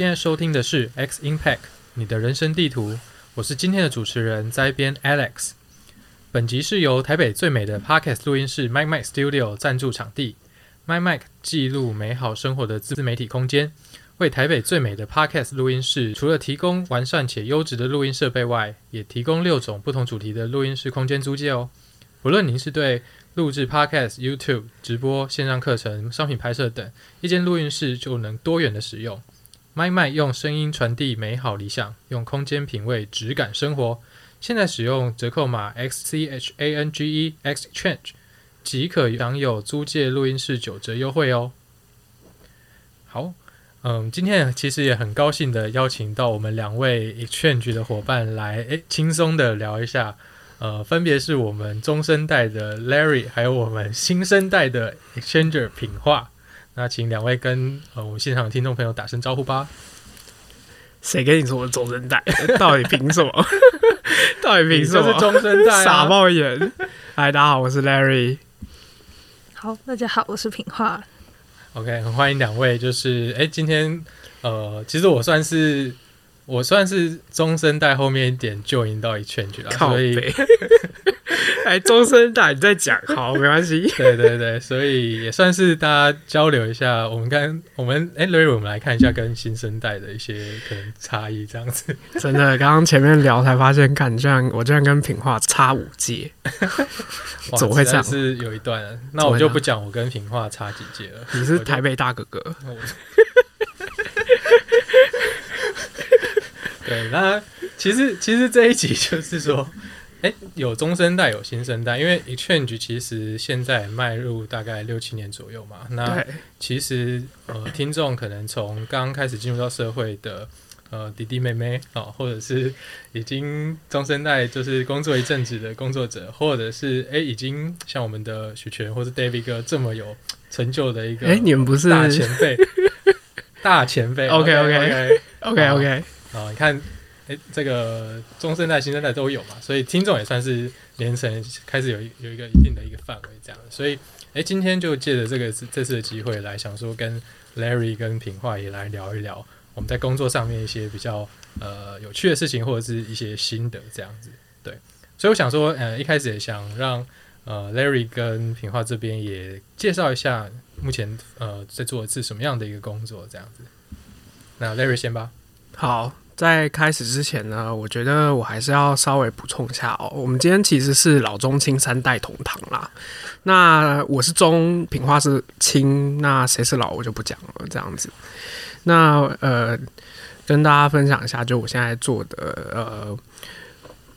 现在收听的是 X Impact，你的人生地图。我是今天的主持人灾编 Alex。本集是由台北最美的 Podcast 录音室 Mimim Studio 赞助场地。，Mimim 记录美好生活的自媒体空间，为台北最美的 Podcast 录音室，除了提供完善且优质的录音设备外，也提供六种不同主题的录音室空间租借哦。不论您是对录制 Podcast、YouTube 直播、线上课程、商品拍摄等，一间录音室就能多元的使用。麦麦用声音传递美好理想，用空间品味质感生活。现在使用折扣码 X C H A N G E X Change 即可享有租借录音室九折优惠哦。好，嗯，今天其实也很高兴的邀请到我们两位 Exchange 的伙伴来，诶，轻松的聊一下。呃，分别是我们中生代的 Larry，还有我们新生代的 Exchanger 品化。那请两位跟呃我们现场的听众朋友打声招呼吧。谁跟你说我是中生代？到底凭什么？到底凭什么？是中生代，傻冒眼。嗨，大家好，我是 Larry。好，大家好，我是品化。OK，很欢迎两位。就是哎，今天呃，其实我算是。我算是中生代后面一点就赢到一圈去了，所以 哎，中生代你在讲好没关系，对对对，所以也算是大家交流一下。我们看我们哎，Larry，我们来看一下跟新生代的一些可能差异，这样子。真的，刚刚前面聊才发现，看这样我这样跟品化差五届，怎么会这样？是有一段，那我就不讲我跟品化差几届了。你是台北大哥哥。对，那其实其实这一集就是说，哎，有中生代，有新生代，因为 Exchange 其实现在迈入大概六七年左右嘛。那其实呃，听众可能从刚刚开始进入到社会的呃弟弟妹妹啊，或者是已经中生代，就是工作一阵子的工作者，或者是哎已经像我们的许权或者 David 哥这么有成就的一个，哎，你们不是大前辈，大前辈，OK OK OK OK OK。啊，你看，哎，这个中生代、新生代都有嘛，所以听众也算是连成开始有有一个一定的一个范围这样。所以，哎，今天就借着这个这次的机会来想说，跟 Larry 跟品化也来聊一聊我们在工作上面一些比较呃有趣的事情，或者是一些心得这样子。对，所以我想说，呃，一开始也想让呃 Larry 跟品化这边也介绍一下目前呃在做的是什么样的一个工作这样子。那 Larry 先吧。好，在开始之前呢，我觉得我还是要稍微补充一下哦。我们今天其实是老中青三代同堂啦。那我是中，品化是青，那谁是老我就不讲了。这样子，那呃，跟大家分享一下，就我现在做的呃，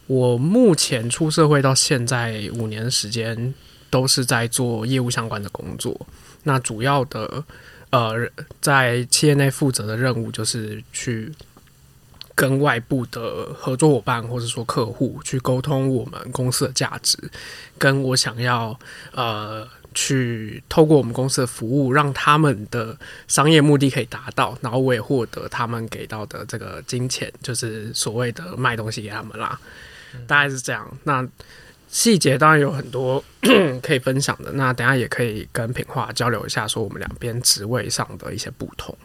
我目前出社会到现在五年时间，都是在做业务相关的工作。那主要的呃，在企业内负责的任务就是去。跟外部的合作伙伴或者说客户去沟通我们公司的价值，跟我想要呃去透过我们公司的服务，让他们的商业目的可以达到，然后我也获得他们给到的这个金钱，就是所谓的卖东西给他们啦，大概是这样。那细节当然有很多 可以分享的，那等下也可以跟品化交流一下，说我们两边职位上的一些不同。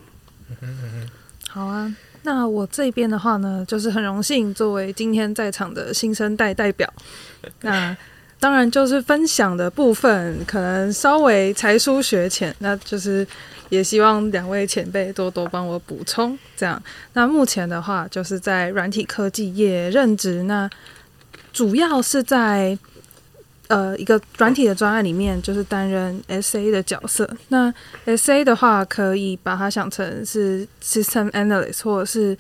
好啊。那我这边的话呢，就是很荣幸作为今天在场的新生代代表。那当然就是分享的部分可能稍微才疏学浅，那就是也希望两位前辈多多帮我补充。这样，那目前的话就是在软体科技业任职，那主要是在。呃，一个软体的专案里面，就是担任 S A 的角色。那 S A 的话，可以把它想成是 System Analyst 或者是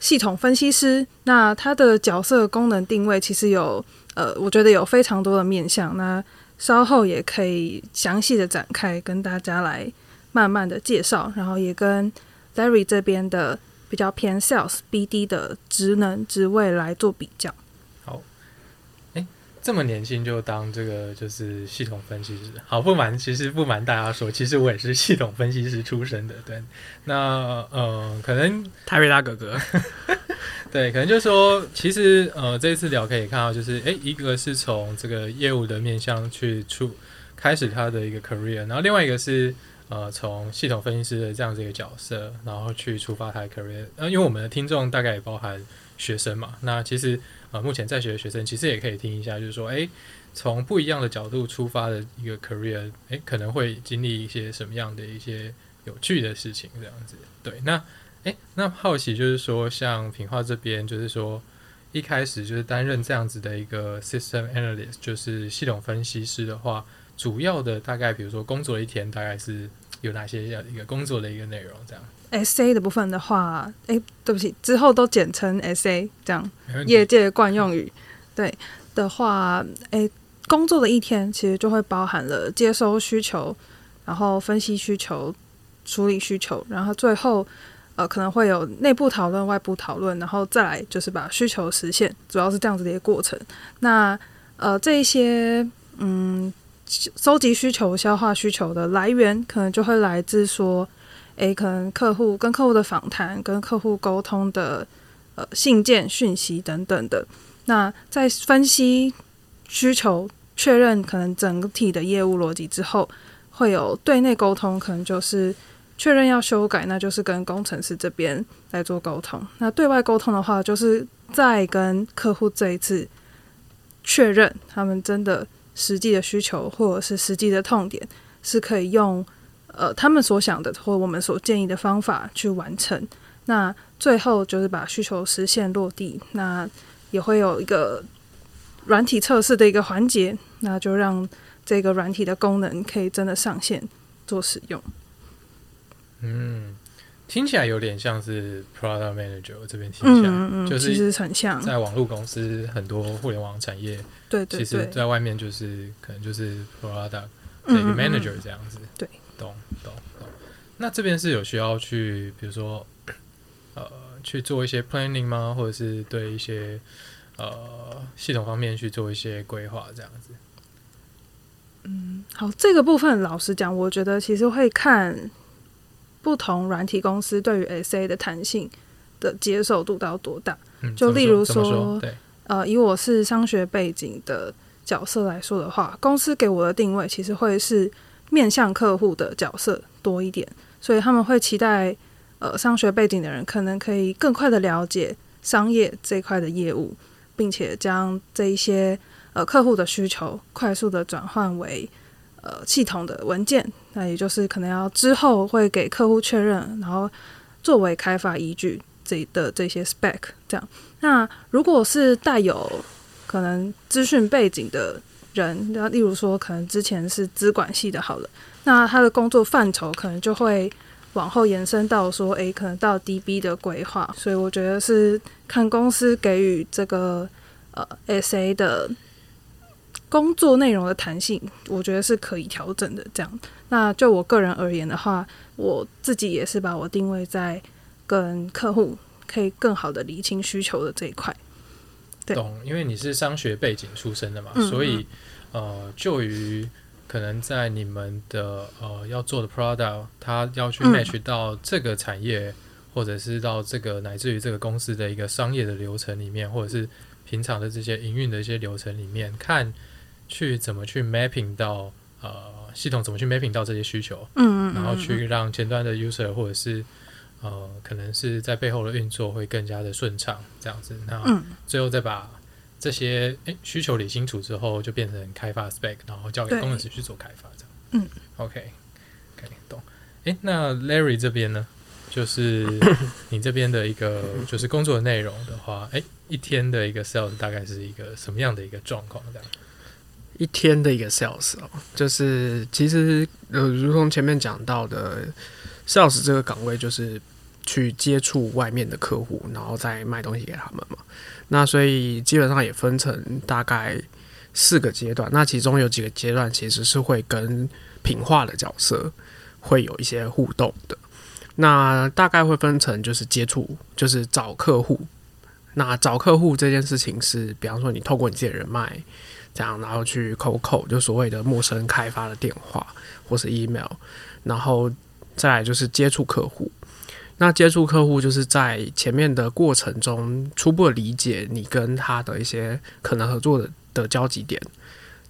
系统分析师。那它的角色功能定位其实有，呃，我觉得有非常多的面向。那稍后也可以详细的展开，跟大家来慢慢的介绍，然后也跟 Larry 这边的比较偏 Sales B D 的职能职位来做比较。这么年轻就当这个就是系统分析师，好不瞒，其实不瞒大家说，其实我也是系统分析师出身的。对，那呃，可能泰瑞拉哥哥，对，可能就是说，其实呃，这一次聊可以看到，就是哎，一个是从这个业务的面向去出开始他的一个 career，然后另外一个是呃从系统分析师的这样子一个角色，然后去出发他的 career。呃，因为我们的听众大概也包含学生嘛，那其实呃目前在学的学生其实也可以听一下，就是说，诶，从不一样的角度出发的一个 career，诶，可能会经历一些什么样的一些有趣的事情，这样子。对，那诶，那好奇就是说，像品化这边，就是说。一开始就是担任这样子的一个 system analyst，就是系统分析师的话，主要的大概比如说工作一天大概是有哪些要一个工作的一个内容这样。S A 的部分的话，哎，对不起，之后都简称 S A 这样，业界惯用语。对的话，哎，工作的一天其实就会包含了接收需求，然后分析需求，处理需求，然后最后。呃，可能会有内部讨论、外部讨论，然后再来就是把需求实现，主要是这样子的一个过程。那呃，这一些嗯，收集需求、消化需求的来源，可能就会来自说，诶，可能客户跟客户的访谈、跟客户沟通的呃信件、讯息等等的。那在分析需求、确认可能整体的业务逻辑之后，会有对内沟通，可能就是。确认要修改，那就是跟工程师这边来做沟通。那对外沟通的话，就是再跟客户这一次确认他们真的实际的需求或者是实际的痛点，是可以用呃他们所想的或我们所建议的方法去完成。那最后就是把需求实现落地，那也会有一个软体测试的一个环节，那就让这个软体的功能可以真的上线做使用。嗯，听起来有点像是 product manager 这边听起来，就是其实很像在网络公司很多互联网产业，对对，其实在外面就是可能就是 product 的 manager 这样子，对，懂懂懂。那这边是有需要去，比如说呃去做一些 planning 吗？或者是对一些呃系统方面去做一些规划这样子？嗯，好，这个部分老实讲，我觉得其实会看。不同软体公司对于 SA 的弹性的接受度到多大？就例如说，呃，以我是商学背景的角色来说的话，公司给我的定位其实会是面向客户的角色多一点，所以他们会期待呃商学背景的人可能可以更快的了解商业这块的业务，并且将这一些呃客户的需求快速的转换为。呃，系统的文件，那也就是可能要之后会给客户确认，然后作为开发依据这的这些 spec 这样。那如果是带有可能资讯背景的人，那例如说可能之前是资管系的，好了，那他的工作范畴可能就会往后延伸到说，诶，可能到 DB 的规划。所以我觉得是看公司给予这个呃 SA 的。工作内容的弹性，我觉得是可以调整的。这样，那就我个人而言的话，我自己也是把我定位在跟客户可以更好的理清需求的这一块。懂，因为你是商学背景出身的嘛，所以呃，就于可能在你们的呃要做的 product，它要去 match 到这个产业，或者是到这个乃至于这个公司的一个商业的流程里面，或者是平常的这些营运的一些流程里面看。去怎么去 mapping 到呃系统怎么去 mapping 到这些需求，嗯嗯，然后去让前端的 user 或者是呃可能是在背后的运作会更加的顺畅，这样子，那最后再把这些诶需求理清楚之后，就变成开发 spec，然后交给工程师去做开发，这样，嗯，OK，OK，懂。诶，那 Larry 这边呢，就是 你这边的一个就是工作内容的话，诶，一天的一个 sales 大概是一个什么样的一个状况？这样？一天的一个 sales 哦，就是其实呃，如同前面讲到的，sales 这个岗位就是去接触外面的客户，然后再卖东西给他们嘛。那所以基本上也分成大概四个阶段。那其中有几个阶段其实是会跟品化的角色会有一些互动的。那大概会分成就是接触，就是找客户。那找客户这件事情是，比方说你透过你自己的人脉。这样，然后去扣扣，就所谓的陌生开发的电话或是 email，然后再来就是接触客户。那接触客户就是在前面的过程中初步理解你跟他的一些可能合作的的交集点，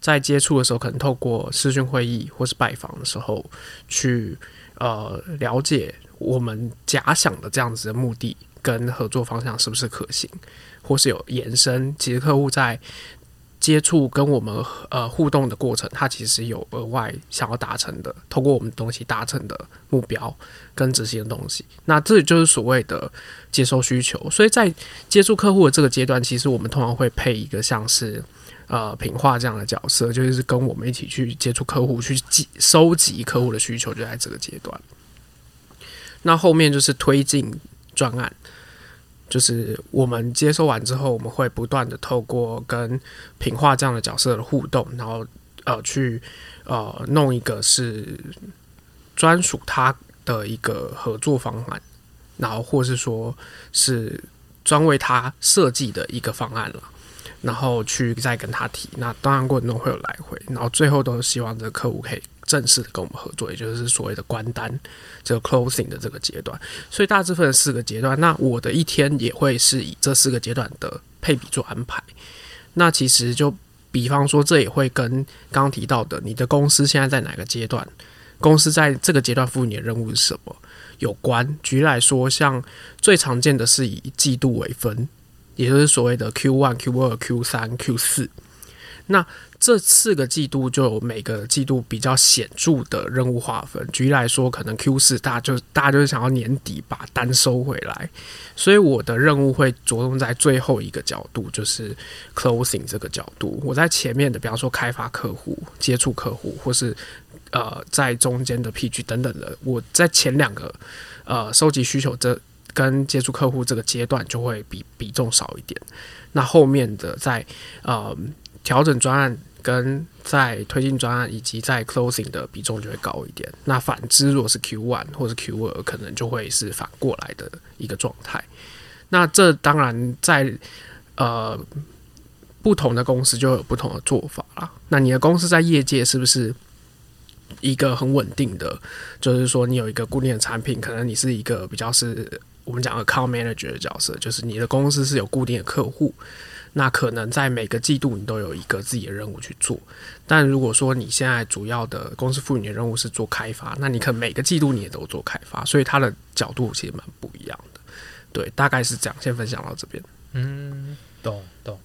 在接触的时候，可能透过视讯会议或是拜访的时候，去呃了解我们假想的这样子的目的跟合作方向是不是可行，或是有延伸。其实客户在接触跟我们呃互动的过程，他其实有额外想要达成的，通过我们东西达成的目标跟执行的东西。那这就是所谓的接收需求。所以在接触客户的这个阶段，其实我们通常会配一个像是呃品化这样的角色，就是跟我们一起去接触客户，去集收集客户的需求，就在这个阶段。那后面就是推进专案。就是我们接收完之后，我们会不断的透过跟品化这样的角色的互动，然后呃去呃弄一个是专属他的一个合作方案，然后或是说是专为他设计的一个方案了，然后去再跟他提。那当然过程中会有来回，然后最后都是希望这个客户可以。正式的跟我们合作，也就是所谓的关单，这个 closing 的这个阶段，所以大致分四个阶段。那我的一天也会是以这四个阶段的配比做安排。那其实就比方说，这也会跟刚刚提到的，你的公司现在在哪个阶段，公司在这个阶段赋予你的任务是什么有关。举例来说，像最常见的是以季度为分，也就是所谓的 Q one、Q 二、Q 三、Q 四。那这四个季度就有每个季度比较显著的任务划分。举例来说，可能 Q 四大家就大家就是想要年底把单收回来，所以我的任务会着重在最后一个角度，就是 closing 这个角度。我在前面的，比方说开发客户、接触客户，或是呃在中间的 PG 等等的，我在前两个呃收集需求这跟接触客户这个阶段就会比比重少一点。那后面的在呃调整专案。跟在推进专案以及在 closing 的比重就会高一点。那反之，如果是 Q one 或者 Q 二，可能就会是反过来的一个状态。那这当然在呃不同的公司就有不同的做法啦。那你的公司在业界是不是一个很稳定的？就是说，你有一个固定的产品，可能你是一个比较是我们讲的 account manager 的角色，就是你的公司是有固定的客户。那可能在每个季度你都有一个自己的任务去做，但如果说你现在主要的公司赋予你的任务是做开发，那你可能每个季度你也都做开发，所以它的角度其实蛮不一样的。对，大概是这样，先分享到这边。嗯，懂懂。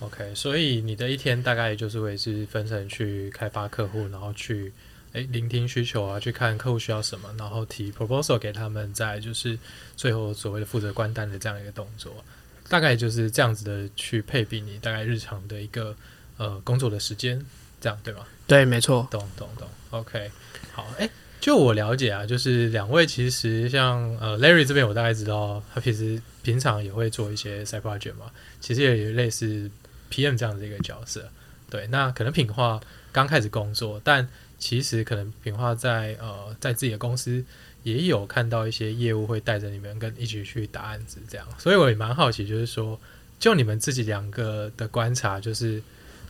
OK，所以你的一天大概就是会是分成去开发客户，然后去诶聆听需求啊，去看客户需要什么，然后提 proposal 给他们，在就是最后所谓的负责关单的这样一个动作。大概就是这样子的去配比你大概日常的一个呃工作的时间，这样对吗？对，没错。懂懂懂。OK，好。诶，就我了解啊，就是两位其实像呃 Larry 这边，我大概知道他平时平常也会做一些 side project 嘛，其实也有类似 PM 这样的一个角色。对，那可能品化刚开始工作，但其实可能品化在呃在自己的公司。也有看到一些业务会带着你们跟一起去打案子，这样，所以我也蛮好奇，就是说，就你们自己两个的观察，就是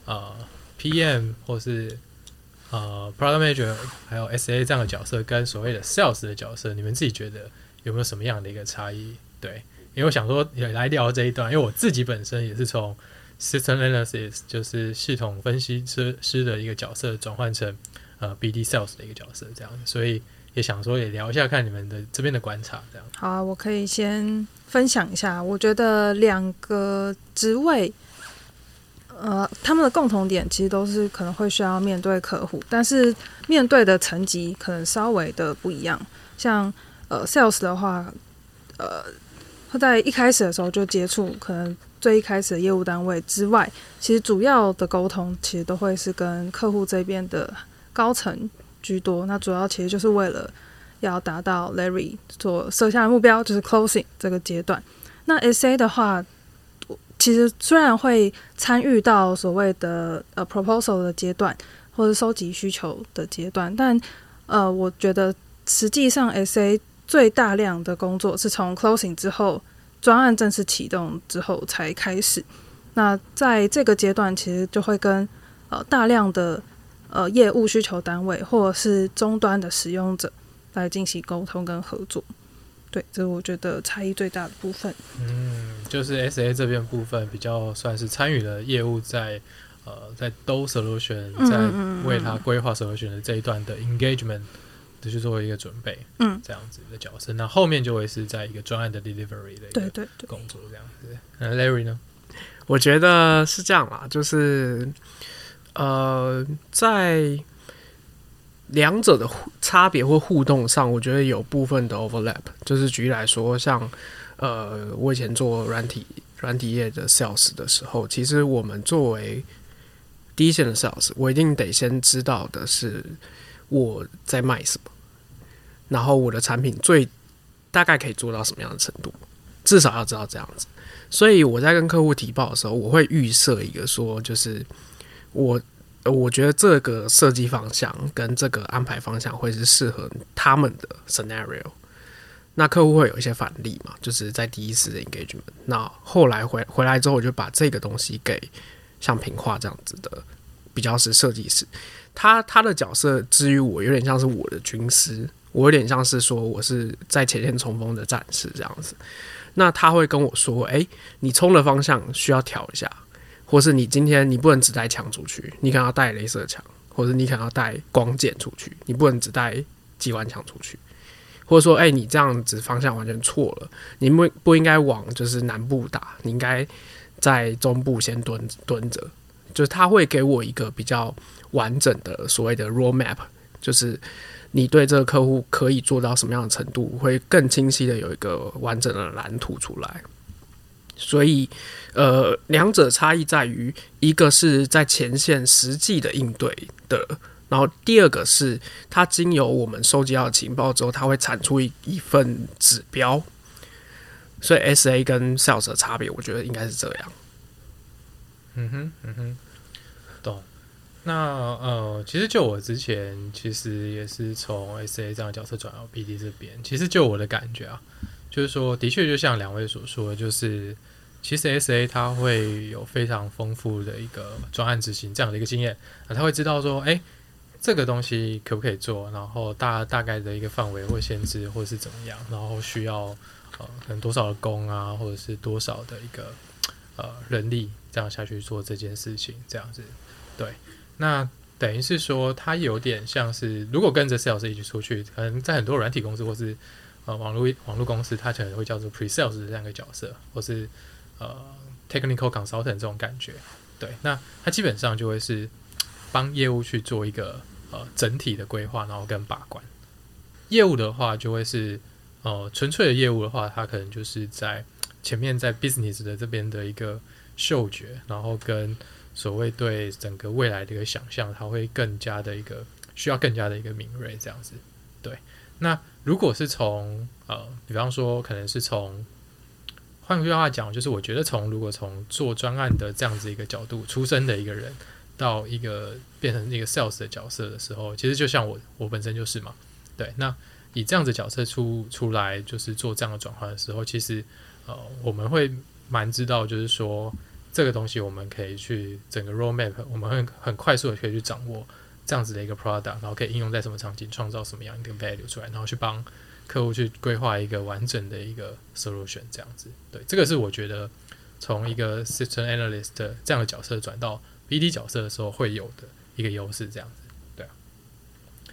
呃，PM 或是呃，Product Manager 还有 SA 这样的角色，跟所谓的 Sales 的角色，你们自己觉得有没有什么样的一个差异？对，因为我想说也来聊这一段，因为我自己本身也是从 System Analysis 就是系统分析师师的一个角色转换成呃 BD Sales 的一个角色，这样，所以。也想说也聊一下，看你们的这边的观察，这样。好啊，我可以先分享一下。我觉得两个职位，呃，他们的共同点其实都是可能会需要面对客户，但是面对的层级可能稍微的不一样。像呃，sales 的话，呃，会在一开始的时候就接触，可能最一开始的业务单位之外，其实主要的沟通其实都会是跟客户这边的高层。居多，那主要其实就是为了要达到 Larry 所设下的目标，就是 closing 这个阶段。那 SA 的话，其实虽然会参与到所谓的呃 proposal 的阶段，或者收集需求的阶段，但呃，我觉得实际上 SA 最大量的工作是从 closing 之后，专案正式启动之后才开始。那在这个阶段，其实就会跟呃大量的呃，业务需求单位或者是终端的使用者来进行沟通跟合作，对，这是我觉得差异最大的部分。嗯，就是 S A 这边部分比较算是参与了业务在呃在 Do solution 在为他规划 solution 的这一段的 engagement 的去做一个准备，嗯，这样子的角色。那后面就会是在一个专案的 delivery 的一个对对对，工作这样子。那 Larry 呢？我觉得是这样啦，就是呃，在两者的差别或互动上，我觉得有部分的 overlap。就是举例来说，像呃，我以前做软体软体业的 sales 的时候，其实我们作为第一线的 sales，我一定得先知道的是我在卖什么，然后我的产品最大概可以做到什么样的程度，至少要知道这样子。所以我在跟客户提报的时候，我会预设一个说，就是我我觉得这个设计方向跟这个安排方向会是适合他们的 scenario。那客户会有一些反例嘛，就是在第一次的 engagement。那后来回回来之后，我就把这个东西给像平化这样子的，比较是设计师。他他的角色之于我，有点像是我的军师，我有点像是说我是在前线冲锋的战士这样子。那他会跟我说：“诶，你冲的方向需要调一下，或是你今天你不能只带枪出去，你可能要带镭射枪，或者你可能要带光剑出去，你不能只带机关枪出去，或者说，诶，你这样子方向完全错了，你不不应该往就是南部打，你应该在中部先蹲蹲着。就是他会给我一个比较完整的所谓的 roadmap，就是。”你对这个客户可以做到什么样的程度，会更清晰的有一个完整的蓝图出来。所以，呃，两者差异在于，一个是在前线实际的应对的，然后第二个是它经由我们收集到情报之后，它会产出一一份指标。所以，S A 跟 Sales 的差别，我觉得应该是这样。嗯哼，嗯哼，那呃，其实就我之前其实也是从 S A 这样的角色转到 B D 这边。其实就我的感觉啊，就是说，的确就像两位所说的，就是其实 S A 他会有非常丰富的一个专案执行这样的一个经验啊，他会知道说，哎，这个东西可不可以做，然后大大概的一个范围或限制或是怎么样，然后需要呃可能多少的工啊，或者是多少的一个呃人力这样下去做这件事情，这样子对。那等于是说，它有点像是，如果跟着 sales 一起出去，可能在很多软体公司或是呃网络网络公司，它可能会叫做 pre sales 这样一个角色，或是呃 technical consultant 这种感觉。对，那它基本上就会是帮业务去做一个呃整体的规划，然后跟把关。业务的话，就会是呃纯粹的业务的话，它可能就是在前面在 business 的这边的一个嗅觉，然后跟所谓对整个未来的一个想象，它会更加的一个需要更加的一个敏锐，这样子。对，那如果是从呃，比方说，可能是从换句话讲，就是我觉得从如果从做专案的这样子一个角度出身的一个人，到一个变成一个 sales 的角色的时候，其实就像我我本身就是嘛。对，那以这样子角色出出来，就是做这样的转换的时候，其实呃，我们会蛮知道，就是说。这个东西我们可以去整个 roadmap，我们会很快速的可以去掌握这样子的一个 product，然后可以应用在什么场景，创造什么样一个 value 出来，然后去帮客户去规划一个完整的一个 solution，这样子。对，这个是我觉得从一个 system analyst 这样的角色转到 BD 角色的时候会有的一个优势，这样子。对啊，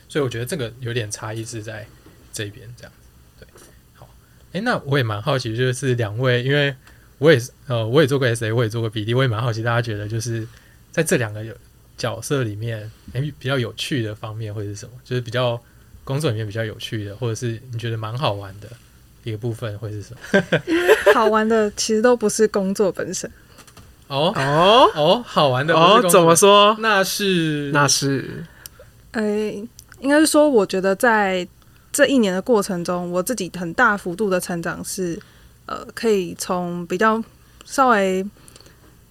所以我觉得这个有点差异是在这边这样子。对，好，诶，那我也蛮好奇，就是两位因为。我也是，呃，我也做过 SA，我也做过 BD，我也蛮好奇，大家觉得就是在这两个有角色里面，诶，比较有趣的方面会是什么？就是比较工作里面比较有趣的，或者是你觉得蛮好玩的一个部分会是什么？好玩的其实都不是工作本身。哦哦哦，好玩的哦，怎么说？那是那是，诶，应该是说，我觉得在这一年的过程中，我自己很大幅度的成长是。呃，可以从比较稍微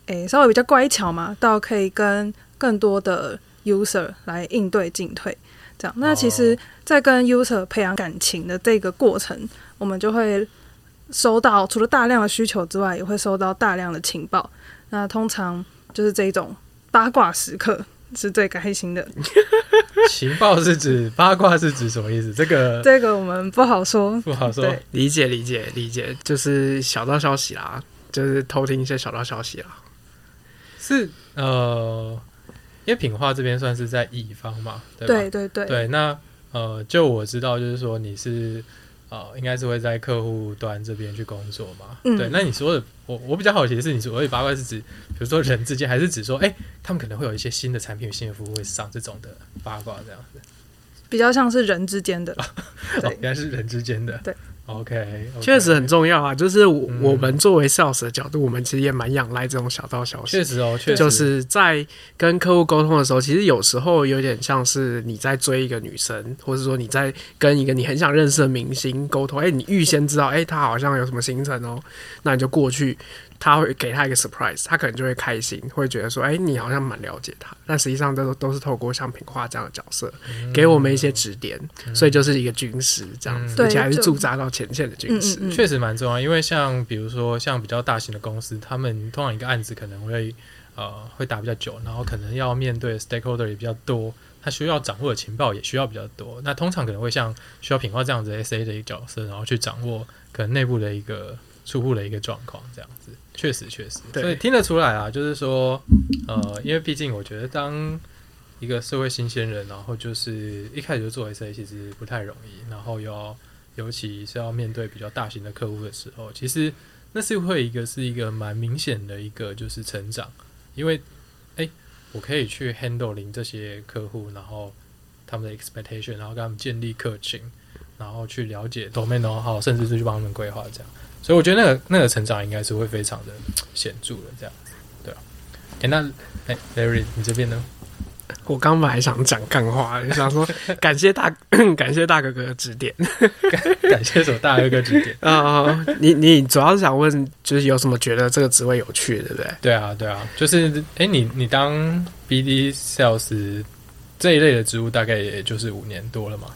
诶稍微比较乖巧嘛，到可以跟更多的 user 来应对进退，这样。那其实，在跟 user 培养感情的这个过程，我们就会收到除了大量的需求之外，也会收到大量的情报。那通常就是这种八卦时刻是最开心的。情报是指八卦是指什么意思？这个这个我们不好说，不好说。理解理解理解，就是小道消息啦，就是偷听一些小道消息啦。是呃，因为品化这边算是在乙方嘛，对对对对。对，那呃，就我知道，就是说你是呃，应该是会在客户端这边去工作嘛。嗯对，那你说的，我我比较好奇的是，你所谓八卦是指，比如说人之间，还是指说，哎、他们可能会有一些新的产品、新的服务会上这种的八卦这样子？比较像是人之间的，哦，对原来是人之间的。对，OK，, 确实很重要啊。就是我、们作为 sales 的角度，我们其实也蛮仰赖这种小道消息确。实哦，确实就是在跟客户沟通的时候，其实有时候有点像是你在追一个女生，或者说你在跟一个你很想认识的明星沟通。哎、你预先知道，哎、他好像有什么行程哦，那你就过去，他会给他一个 surprise，他可能就会开心，会觉得说，哎、你好像蛮了解他。但实际上都都是透过像品化这样的角色，给我们一些指点，所以就是一个军师这样子，对而且还是驻扎到前线的军师。确实蛮重要，因为像比如说像比较大型的公司，他们通常一个案子可能会呃会打比较久，然后可能要面对 stakeholder 也比较多，他需要掌握的情报也需要比较多。那通常可能会像需要品化这样子 SA 的一个角色，然后去掌握可能内部的一个出户的一个状况，这样子。确实确实，对。所以听得出来啊，就是说呃，因为毕竟我觉得当一个社会新鲜人，然后就是一开始就做 SA 其实不太容易，然后又要尤其是要面对比较大型的客户的时候，其实那是会一个是一个蛮明显的一个就是成长，因为诶，我可以去 handle 零这些客户，然后他们的 expectation，然后跟他们建立客群，然后去了解 domain how，甚至是去帮他们规划这样，所以我觉得那个那个成长应该是会非常的显著的这样子，对啊。诶，那诶 Larry 你这边呢？我刚本来想讲干话，就想说 感谢大 感谢大哥哥的指点感谢什么大哥哥指点。啊、你你主要是想问，就是有什么觉得这个职位有趣，对不对？对啊，对啊，就是诶，你你当 BD sales 这一类的职务，大概也就是五年多了嘛，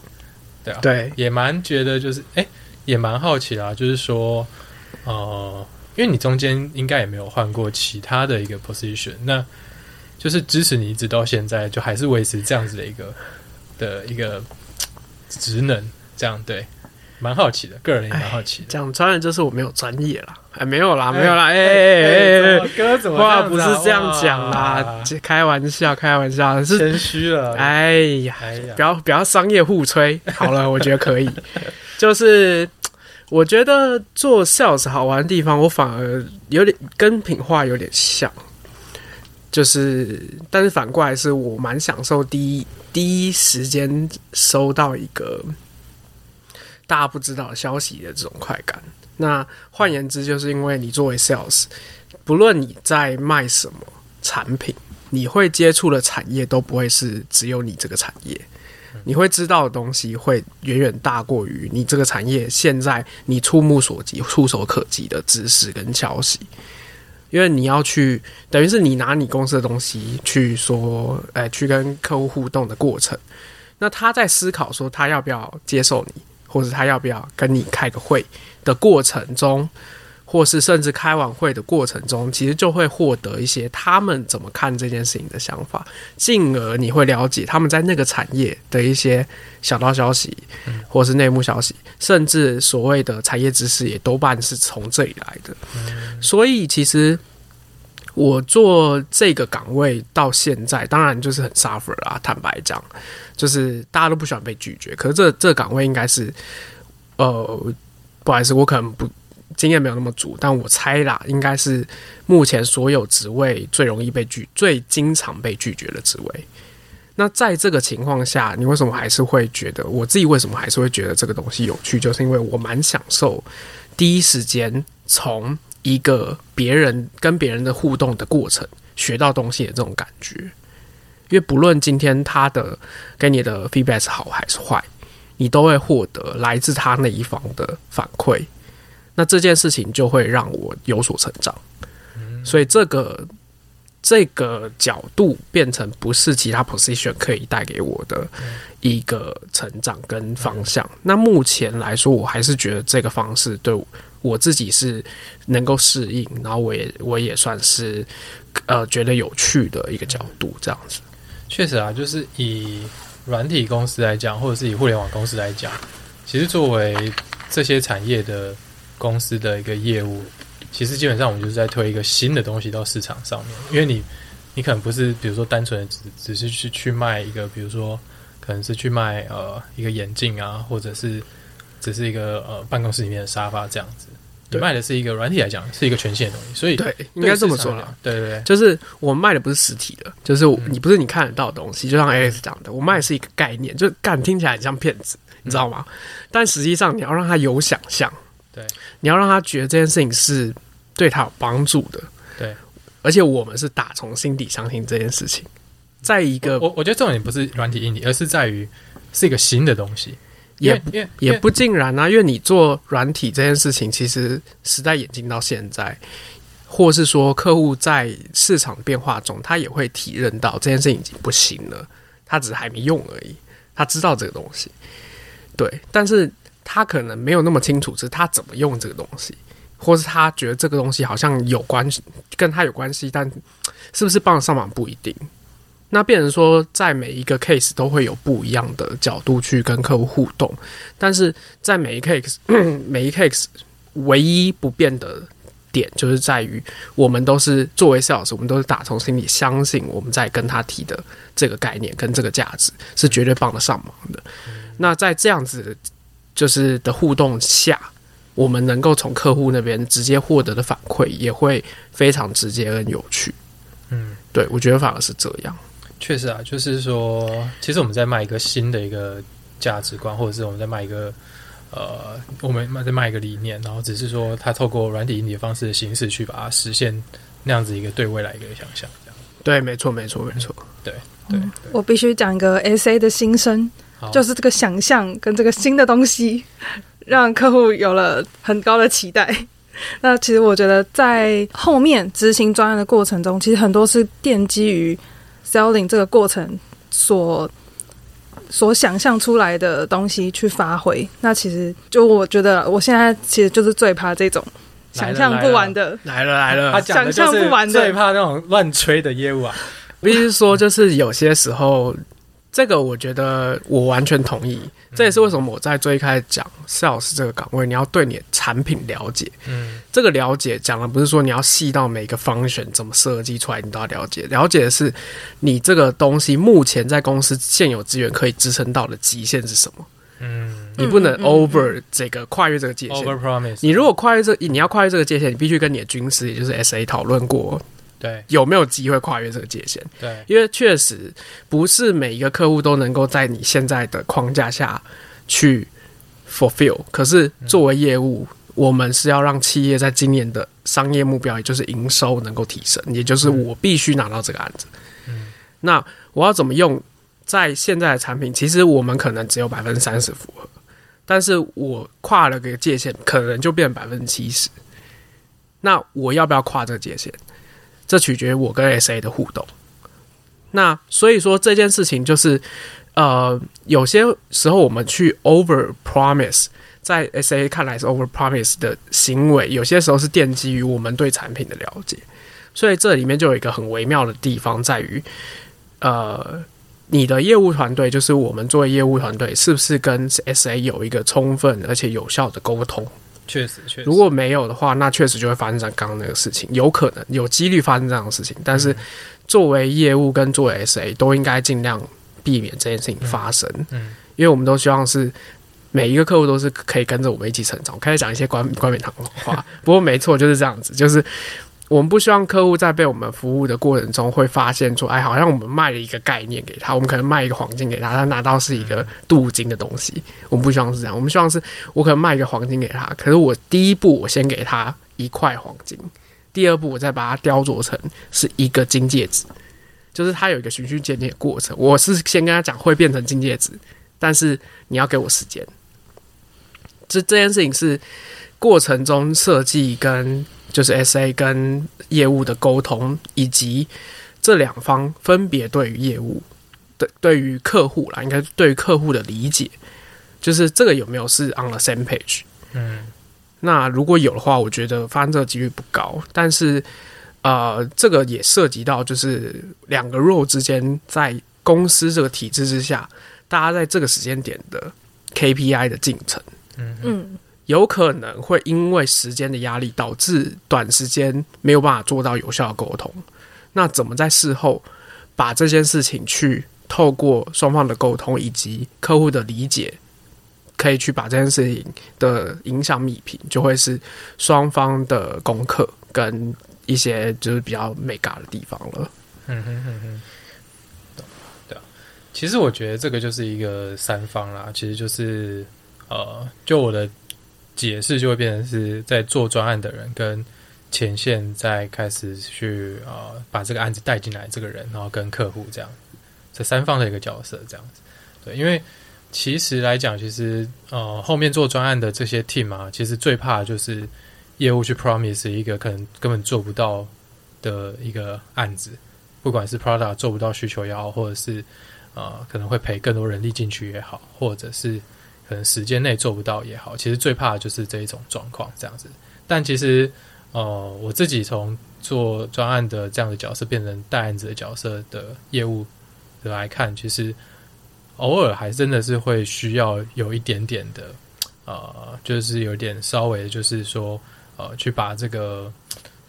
对啊，对，也蛮觉得就是诶，也蛮好奇啦，就是说，呃，因为你中间应该也没有换过其他的一个 position，那就是支持你一直到现在，就还是维持这样子的一个的一个职能，这样对，蛮好奇的，个人也蛮好奇的。讲穿了就是我没有专业啦，哎，没有啦，哎没有啦，哎哎哎哎哎，哥怎么话不是这样讲啦，这开玩笑，开玩笑，是，谦虚了，哎呀，哎呀。不，要不要商业互吹，好了，我觉得可以，就是。我觉得做 sales 好玩的地方，我反而有点跟品化有点像，就是，但是反过来是我蛮享受第一第一时间收到一个大家不知道消息的这种快感。那换言之，就是因为你作为 sales，不论你在卖什么产品，你会接触的产业都不会是只有你这个产业。你会知道的东西会远远大过于你这个产业现在你触目所及、触手可及的知识跟消息，因为你要去，等于是你拿你公司的东西去说，呃，去跟客户互动的过程，那他在思考说他要不要接受你，或者他要不要跟你开个会的过程中，或是甚至开完会的过程中，其实就会获得一些他们怎么看这件事情的想法，进而你会了解他们在那个产业的一些小道消息，或是内幕消息，甚至所谓的产业知识也多半是从这里来的。所以其实我做这个岗位到现在，当然就是很 suffer 啊，坦白讲，就是大家都不喜欢被拒绝。可是这这岗位应该是，呃，不好意思，我可能不经验没有那么足，但我猜啦，应该是目前所有职位最容易被拒、最经常被拒绝的职位。那在这个情况下，你为什么还是会觉得我自己为什么还是会觉得这个东西有趣？就是因为我蛮享受第一时间从一个别人跟别人的互动的过程学到东西的这种感觉。因为不论今天他的给你的 feedback 是好还是坏，你都会获得来自他那一方的反馈。那这件事情就会让我有所成长。所以这个这个角度变成不是其他 position 可以带给我的一个成长跟方向。那目前来说，我还是觉得这个方式对我自己是能够适应，然后我也我也算是呃觉得有趣的一个角度，这样子。确实啊，就是以软体公司来讲，或者是以互联网公司来讲，其实作为这些产业的公司的一个业务，其实基本上我们就是在推一个新的东西到市场上面，因为你你可能不是比如说单纯的只只是去去卖一个比如说可能是去卖呃一个眼镜啊，或者是只是一个呃办公室里面的沙发这样子。你卖的是一个软体来讲，是一个全新的东西，所以对，应该这么说了对。对对对，就是我卖的不是实体的，就是你不是你看得到的东西，就像 Alex 讲的，我卖的是一个概念，就干听起来很像骗子，你知道吗？但实际上你要让他有想象，对，你要让他觉得这件事情是对他有帮助的，对，而且我们是打从心底相信这件事情，在一个我我觉得重点不是软体硬体，而是在于是一个新的东西，因也也不尽然啊，因为你做软体这件事情，其实时代演进到现在，或是说客户在市场变化中，他也会体认到这件事情已经不行了，他只是还没用而已，他知道这个东西，对，但是他可能没有那么清楚是他怎么用这个东西，或是他觉得这个东西好像有关系，跟他有关系，但是不是帮得上忙不一定。那变成说，在每一个 case 都会有不一样的角度去跟客户互动，但是在每一 case 每一 case 唯一不变的点，就是在于我们都是作为 sales，我们都是打从心里相信我们在跟他提的这个概念跟这个价值是绝对帮得上忙的。那在这样子就是的互动下，我们能够从客户那边直接获得的反馈也会非常直接跟有趣。嗯，对我觉得反而是这样。确实啊，就是说，其实我们在卖一个新的一个价值观，或者是我们在卖一个呃，我们卖在卖一个理念，然后只是说，它透过软体硬体的方式的形式去把它实现那样子一个对未来一个想象，对，没错，没错，没错。对对我必须讲一个 SA 的心声，好就是这个想象跟这个新的东西，让客户有了很高的期待。那其实我觉得在后面执行专案的过程中，其实很多是奠基于 selling 这个过程所所想象出来的东西去发挥。那其实就我觉得，我现在其实就是最怕这种想象不完的。来了来了，他讲的就想象是不完的最怕那种乱吹的业务啊，必须说，就是有些时候，这个我觉得我完全同意。这也是为什么我在最开始讲 sales 这个岗位，你要对你的产品了解。嗯这个了解讲的不是说你要细到每个方选怎么设计出来，你都要了解。了解的是你这个东西目前在公司现有资源可以支撑到的极限是什么。嗯你不能 over 这个跨越这个界限。，over promise，你如果跨越这，你要跨越这个界限，你必须跟你的军师，也就是 SA 讨论过对有没有机会跨越这个界限。对因为确实不是每一个客户都能够在你现在的框架下去 fulfill。可是作为业务，我们是要让企业在今年的商业目标，也就是营收能够提升，也就是我必须拿到这个案子。嗯那我要怎么用在现在的产品？其实我们可能只有百分之三十符合，但是我跨了个界限，可能就变百分之七十。那我要不要跨这个界限？这取决于我跟 SA 的互动。那所以说这件事情就是，呃，有些时候我们去 over promise，在 SA 看来是 over promise 的行为，有些时候是奠基于我们对产品的了解。所以这里面就有一个很微妙的地方，在于，呃，你的业务团队，就是我们作为业务团队，是不是跟 SA 有一个充分而且有效的沟通？确实确实，如果没有的话，那确实就会发生在刚刚那个事情，有可能有几率发生这样的事情。但是作为业务跟作为 SA 都应该尽量避免这件事情发生，嗯因为我们都希望是每一个客户都是可以跟着我们一起成长。我开始讲一些冠冠冕堂皇的话，不过没错，就是这样子，就是。我们不希望客户在被我们服务的过程中会发现说，哎，好像我们卖了一个概念给他，我们可能卖一个黄金给他，他拿到是一个镀金的东西。我们不希望是这样，我们希望是我可能卖一个黄金给他，可是我第一步我先给他一块黄金，第二步我再把它雕琢成是一个金戒指，就是它有一个循序渐进的过程。我是先跟他讲会变成金戒指，但是你要给我时间。这这件事情是过程中设计跟就是 S A 跟业务的沟通，以及这两方分别对于业务对对于客户啦，应该对于客户的理解，就是这个有没有是 on the same page？嗯那如果有的话，我觉得发生这个几率不高。但是，呃，这个也涉及到就是两个 role 之间在公司这个体制之下，大家在这个时间点的 KPI 的进程，嗯嗯，有可能会因为时间的压力，导致短时间没有办法做到有效的沟通。那怎么在事后把这件事情去透过双方的沟通以及客户的理解，可以去把这件事情的影响弭平，就会是双方的功课跟一些就是比较美嘎的地方了。嗯哼哼哼，对啊，其实我觉得这个就是一个三方啦，其实就是呃，就我的解释就会变成是在做专案的人跟前线在开始去呃把这个案子带进来这个人，然后跟客户这样，这三方的一个角色这样子。对，因为其实来讲，其实呃后面做专案的这些 team 啊，其实最怕就是业务去 promise 一个可能根本做不到的一个案子。不管是 product 做不到需求也好，或者是呃可能会赔更多人力进去也好，或者是可能时间内做不到也好，其实最怕的就是这一种状况这样子。但其实呃我自己从做专案的这样的角色变成带案子的角色的业务来看，其实偶尔还真的是会需要有一点点的呃，就是有点稍微就是说呃去把这个。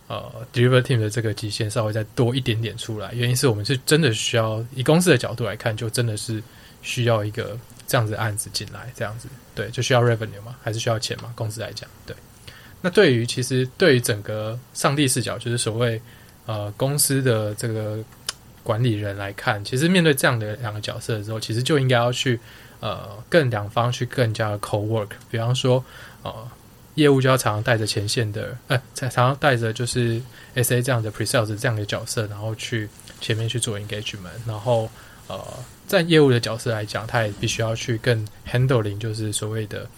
呃，deliver team 的这个极限稍微再多一点点出来，原因是我们是真的需要以公司的角度来看，就真的是需要一个这样子案子进来，这样子对，就需要 revenue 嘛，还是需要钱嘛？公司来讲，对。那对于其实对于整个上帝视角，就是所谓呃公司的这个管理人来看，其实面对这样的两个角色的时候，其实就应该要去呃更两方去更加的 co work，比方说呃。业务就要常常带着前线的，呃，常常带着就是 S A 这样的 pre sales 这样的角色，然后去前面去做 engagement，然后呃，在业务的角色来讲，他也必须要去更 handling，就是所谓的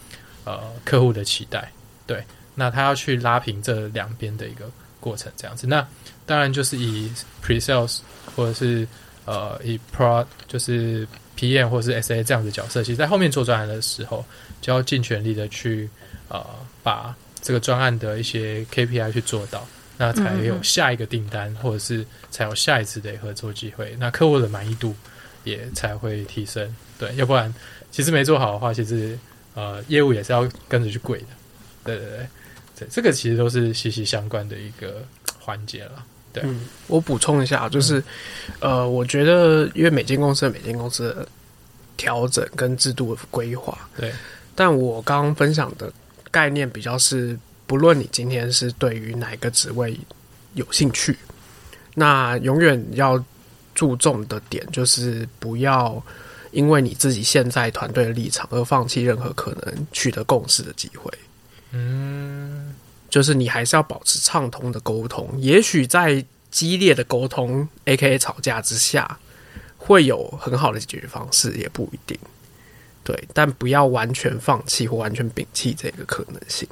呃客户的期待，对，那他要去拉平这两边的一个过程，这样子。那当然就是以 pre sales 或者是呃以 pro 就是 P M 或者是 S A 这样的角色，其实在后面做专案的时候，就要尽全力的去呃。把这个专案的一些 KPI 去做到，那才有下一个订单，或者是才有下一次的合作机会。那客户的满意度也才会提升。对，要不然其实没做好的话，其实呃业务也是要跟着去跪的。对对对，对，这个其实都是息息相关的一个环节了。对，我补充一下，就是呃，我觉得因为每间公司每间公司的调整跟制度的规划，对，但我刚刚分享的。概念比较是，不论你今天是对于哪个职位有兴趣，那永远要注重的点就是不要因为你自己现在团队的立场而放弃任何可能取得共识的机会。嗯，就是你还是要保持畅通的沟通。也许在激烈的沟通 （A.K.A. 吵架）之下，会有很好的解决方式，也不一定。对，但不要完全放弃或完全摒弃这个可能性。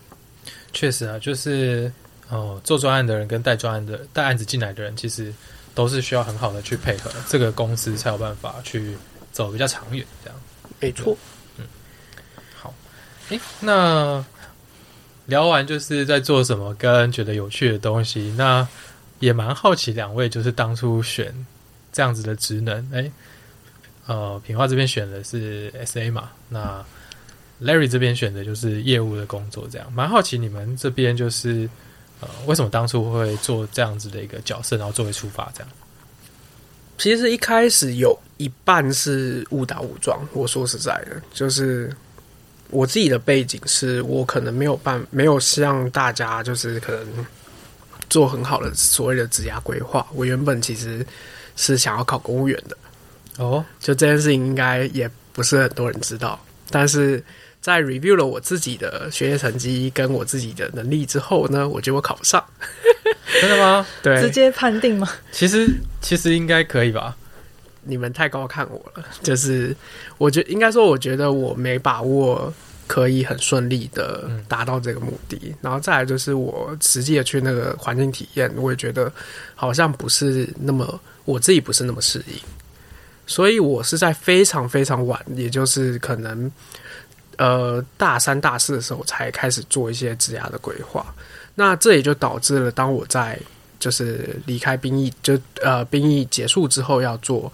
确实啊，就是哦，做专案的人跟带专案的带案子进来的人，其实都是需要很好的去配合，这个公司才有办法去走比较长远。这样没错。嗯，好。诶，那聊完就是在做什么，跟觉得有趣的东西，那也蛮好奇两位就是当初选这样子的职能，诶。呃，品化这边选的是 S A 嘛，那 Larry 这边选的就是业务的工作，这样蛮好奇你们这边就是呃，为什么当初会做这样子的一个角色，然后作为出发这样？其实一开始有一半是误打误撞，我说实在的，就是我自己的背景是我可能没有办，没有像大家就是可能做很好的所谓的职业规划。我原本其实是想要考公务员的。哦，就这件事情应该也不是很多人知道，但是在 review 了我自己的学业成绩跟我自己的能力之后呢，我觉得我考不上，真的吗？对，直接判定吗？其实其实应该可以吧，你们太高看我了，就是我觉应该说，我觉得我没把握可以很顺利的达到这个目的，然后再来就是我实际的去那个环境体验，我也觉得好像不是那么我自己不是那么适应。所以我是在非常非常晚，也就是可能呃大三大四的时候才开始做一些职涯的规划。那这也就导致了，当我在就是离开兵役，就呃兵役结束之后要做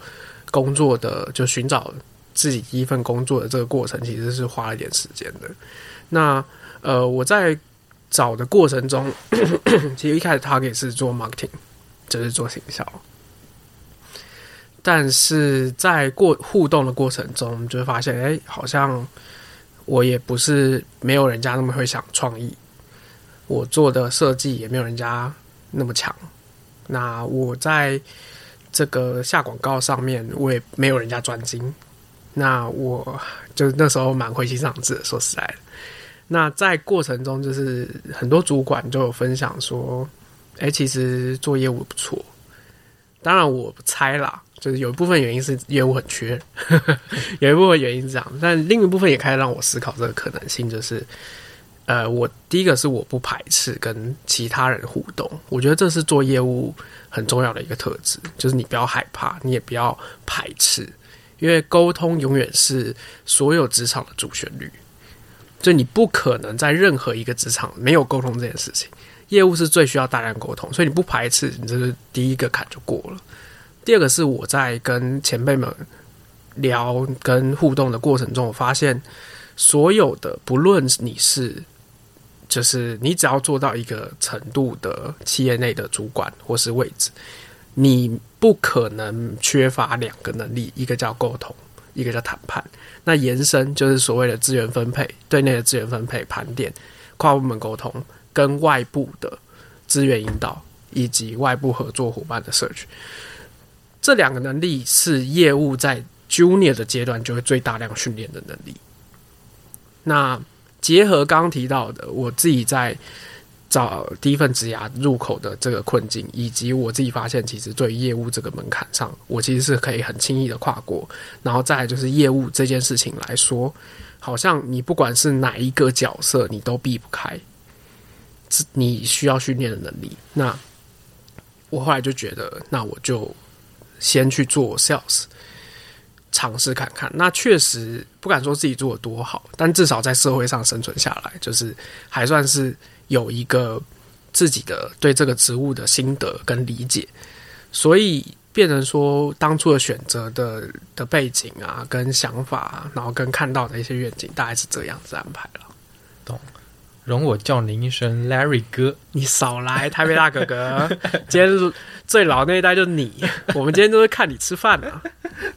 工作的，就寻找自己第一份工作的这个过程，其实是花了一点时间的。那呃我在找的过程中，其实一开始他也是做 marketing，就是做行销。但是在过互动的过程中，就会发现，哎，好像我也不是没有人家那么会想创意，我做的设计也没有人家那么强。那我在这个下广告上面，我也没有人家专精。那我就那时候蛮灰心丧志的，说实在的。那在过程中，就是很多主管就有分享说，哎，其实做业务不错。当然，我猜啦，就是有一部分原因是业务很缺，有一部分原因是这样，但另一部分也开始让我思考这个可能性，就是，呃，我第一个是我不排斥跟其他人互动，我觉得这是做业务很重要的一个特质，就是你不要害怕，你也不要排斥，因为沟通永远是所有职场的主旋律，就你不可能在任何一个职场没有沟通这件事情。业务是最需要大量沟通，所以你不排斥，你这是第一个坎就过了。第二个是我在跟前辈们聊、跟互动的过程中，我发现所有的不论你是，就是你只要做到一个程度的企业内的主管或是位置，你不可能缺乏两个能力，一个叫沟通，一个叫谈判。那延伸就是所谓的资源分配，对内的资源分配、盘点、跨部门沟通。跟外部的资源引导以及外部合作伙伴的 search，这两个能力是业务在 junior 的阶段就会最大量训练的能力。那结合刚刚提到的，我自己在找第一份职涯入口的这个困境，以及我自己发现，其实对业务这个门槛上，我其实是可以很轻易的跨过。然后再就是业务这件事情来说，好像你不管是哪一个角色，你都避不开。你需要训练的能力。那我后来就觉得，那我就先去做 sales，尝试看看。那确实不敢说自己做的多好，但至少在社会上生存下来，就是还算是有一个自己的对这个职务的心得跟理解。所以变成说，当初的选择的的背景啊，跟想法，然后跟看到的一些愿景，大概是这样子安排了。容我叫您一声 Larry 哥，你少来，台北大哥哥。今天最老那一代就是你，我们今天都是看你吃饭的。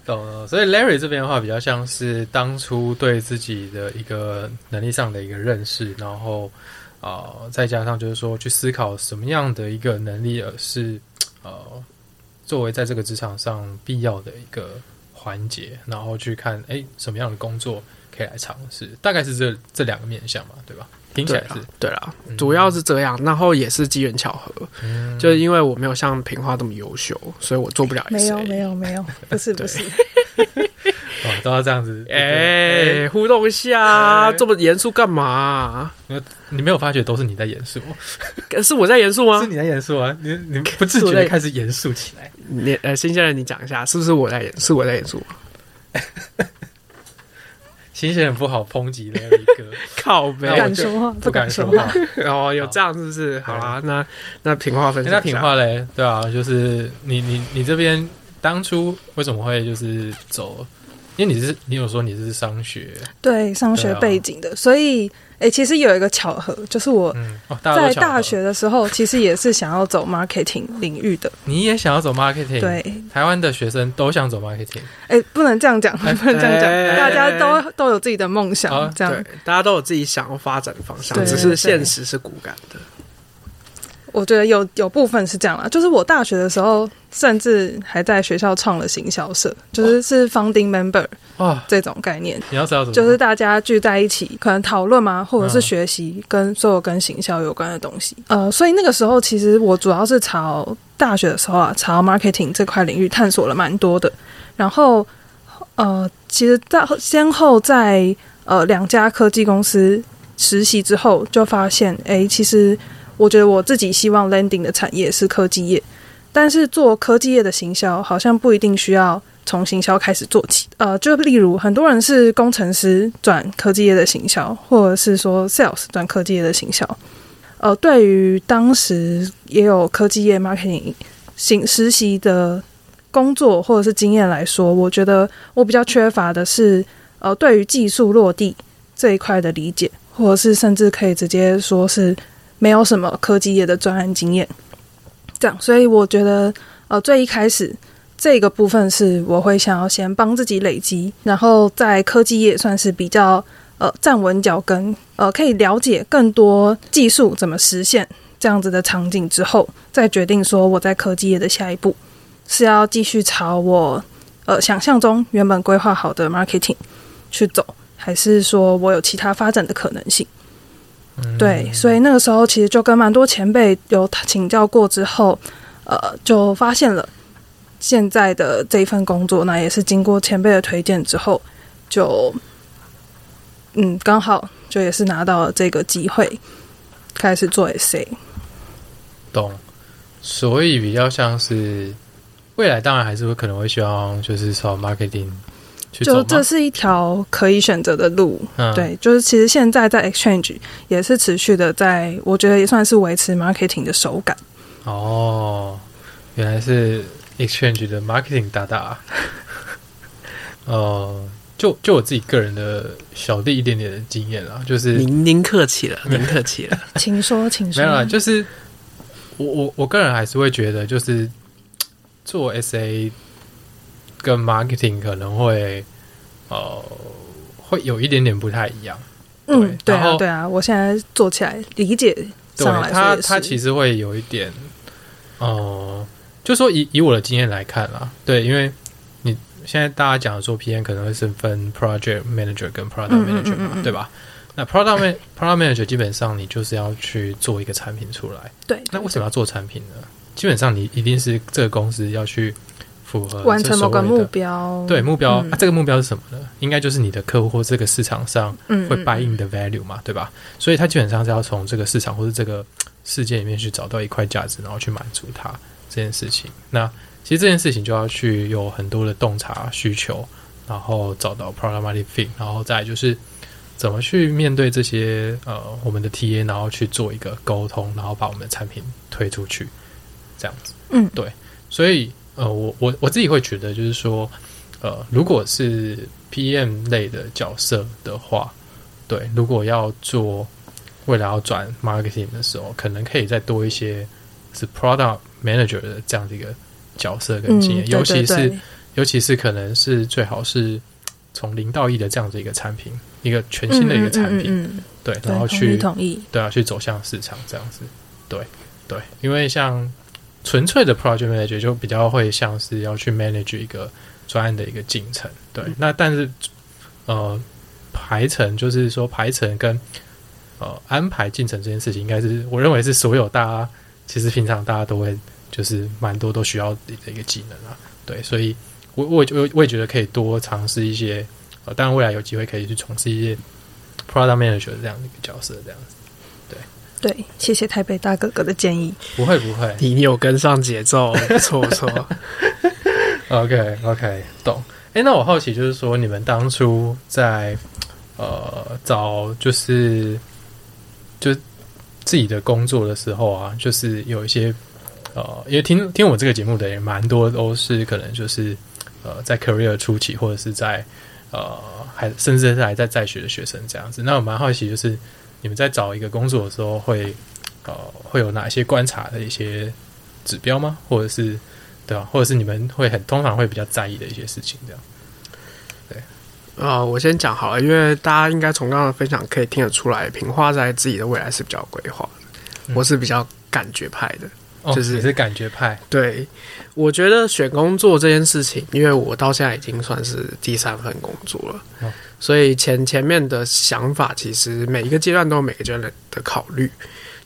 懂了，所以 Larry 这边的话，比较像是当初对自己的一个能力上的一个认识，然后啊，再加上就是说去思考什么样的一个能力，而是呃，作为在这个职场上必要的一个环节，然后去看哎，什么样的工作可以来尝试，大概是这这两个面向嘛，对吧？听起来是对啦，主要是这样，然后也是机缘巧合，就是因为我没有像平花这么优秀，所以我做不了。没有没有没有，不是 不是，哦，都要这样子，哎，互动一下，这么严肃干嘛？你没有发觉都是你在严肃？是我在严肃吗？是你在严肃啊？你你不自觉开始严肃起来？你呃，新鲜人，你讲一下，是不是我在严？是我在严肃？新鲜人不好抨击 Larry 哥，靠背，不敢说话，不敢说话。哦，有这样是不是？好啦，那那品话分享，那品话嘞，对啊，就是你你你这边当初为什么会就是走？因为你是你有说你是商学，对商学背景的，所以。哎，其实有一个巧合，就是我在大学的时候，其实也是想要走 marketing 领域的。你也想要走 marketing？对，台湾的学生都想走 marketing。哎，不能这样讲，不能这样讲，大家都都有自己的梦想，这样，大家都有自己想要发展的方向，只是现实是骨感的。我觉得有有部分是这样啦，就是我大学的时候，甚至还在学校创了行销社，就是是 founding member 啊这种概念。你要知道什么？就是大家聚在一起，可能讨论嘛，或者是学习跟所有跟行销有关的东西。呃，所以那个时候其实我主要是朝大学的时候啊，朝 marketing 这块领域探索了蛮多的。然后呃，其实在先后在呃两家科技公司实习之后，就发现哎，其实。我觉得我自己希望 landing 的产业是科技业，但是做科技业的行销好像不一定需要从行销开始做起。呃，就例如很多人是工程师转科技业的行销，或者是说 sales 转科技业的行销。呃，对于当时也有科技业 marketing 行实习的工作或者是经验来说，我觉得我比较缺乏的是呃，对于技术落地这一块的理解，或者是甚至可以直接说是。没有什么科技业的专案经验，这样，所以我觉得，呃，最一开始这个部分是我会想要先帮自己累积，然后在科技业算是比较呃站稳脚跟，呃可以了解更多技术怎么实现这样子的场景之后，再决定说我在科技业的下一步是要继续朝我呃想象中原本规划好的 marketing 去走，还是说我有其他发展的可能性。对，所以那个时候其实就跟蛮多前辈有请教过之后，呃，就发现了现在的这一份工作，那也是经过前辈的推荐之后，就嗯，刚好就也是拿到了这个机会，开始做 SA。懂，所以比较像是未来，当然还是会可能会希望就是朝 marketing。就这是一条可以选择的路，嗯、对，就是其实现在在 Exchange 也是持续的，在我觉得也算是维持 marketing 的手感。哦，原来是 Exchange 的 marketing 大大。呃，就就我自己个人的小弟一点点的经验啊，就是您您客气了，您客气了，请说，请说。没有啦，就是我我我个人还是会觉得，就是做 SA。跟 marketing 可能会，呃，会有一点点不太一样。嗯，对啊，对啊，我现在做起来理解上来，它它其实会有一点，呃，就说以以我的经验来看啦，对，因为你现在大家讲做 PM 可能会是分 project manager 跟 product manager 嘛，对吧？那 product man product manager 基本上你就是要去做一个产品出来，对。那为什么要做产品呢？基本上你一定是这个公司要去。符合完成某个目标，对目标，这个目标是什么呢？应该就是你的客户或这个市场上会 buy in 的 value 嘛，对吧？所以它基本上是要从这个市场或者这个世界里面去找到一块价值，然后去满足它这件事情。那其实这件事情就要去有很多的洞察需求，然后找到 problematic fit，然后再就是怎么去面对这些呃我们的 TA，然后去做一个沟通，然后把我们的产品推出去，这样子。嗯，对，所以。呃，我我我自己会觉得，就是说，呃，如果是 PM 类的角色的话，对，如果要做未来要转 marketing 的时候，可能可以再多一些是 product manager 的这样的一个角色跟经验，尤其是尤其是可能是最好是从零到一的这样的一个产品，一个全新的一个产品，对，然后去对啊，去走向市场这样子，对对，因为像。纯粹的 project manager 就比较会像是要去 manage 一个专案的一个进程，对。那但是呃排程就是说排程跟呃安排进程这件事情，应该是我认为是所有大家其实平常大家都会就是蛮多都需要的一个技能啊，对。所以我我我我也觉得可以多尝试一些，呃，当然未来有机会可以去从事一些 product manager 这样的一个角色，这样子。对，谢谢台北大哥哥的建议。不会不会，你有跟上节奏，不错不错。OK OK，懂。哎，那我好奇就是说，你们当初在呃找就是就自己的工作的时候啊，就是有一些呃，因为听听我这个节目的也蛮多，都是可能就是呃在 career 初期，或者是在呃还甚至是还在在学的学生这样子。那我蛮好奇就是。你们在找一个工作的时候，会呃会有哪些观察的一些指标吗？或者是对吧？或者是你们会很通常会比较在意的一些事情？这样对啊，我先讲好了，因为大家应该从刚刚的分享可以听得出来，平花在自己的未来是比较规划的，我是比较感觉派的，就是也是感觉派。对，我觉得选工作这件事情，因为我到现在已经算是第三份工作了。所以前前面的想法，其实每一个阶段都有每个阶段的考虑。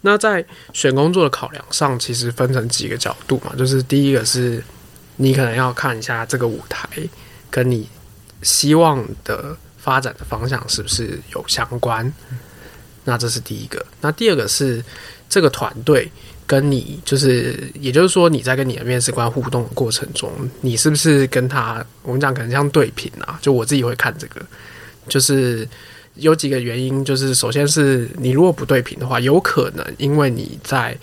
那在选工作的考量上，其实分成几个角度嘛，就是第一个是你可能要看一下这个舞台跟你希望的发展的方向是不是有相关。那这是第一个。那第二个是这个团队跟你，就是也就是说你在跟你的面试官互动的过程中，你是不是跟他我们讲可能像对品啊？就我自己会看这个。就是有几个原因，就是首先是你如果不对频的话，有可能因为你在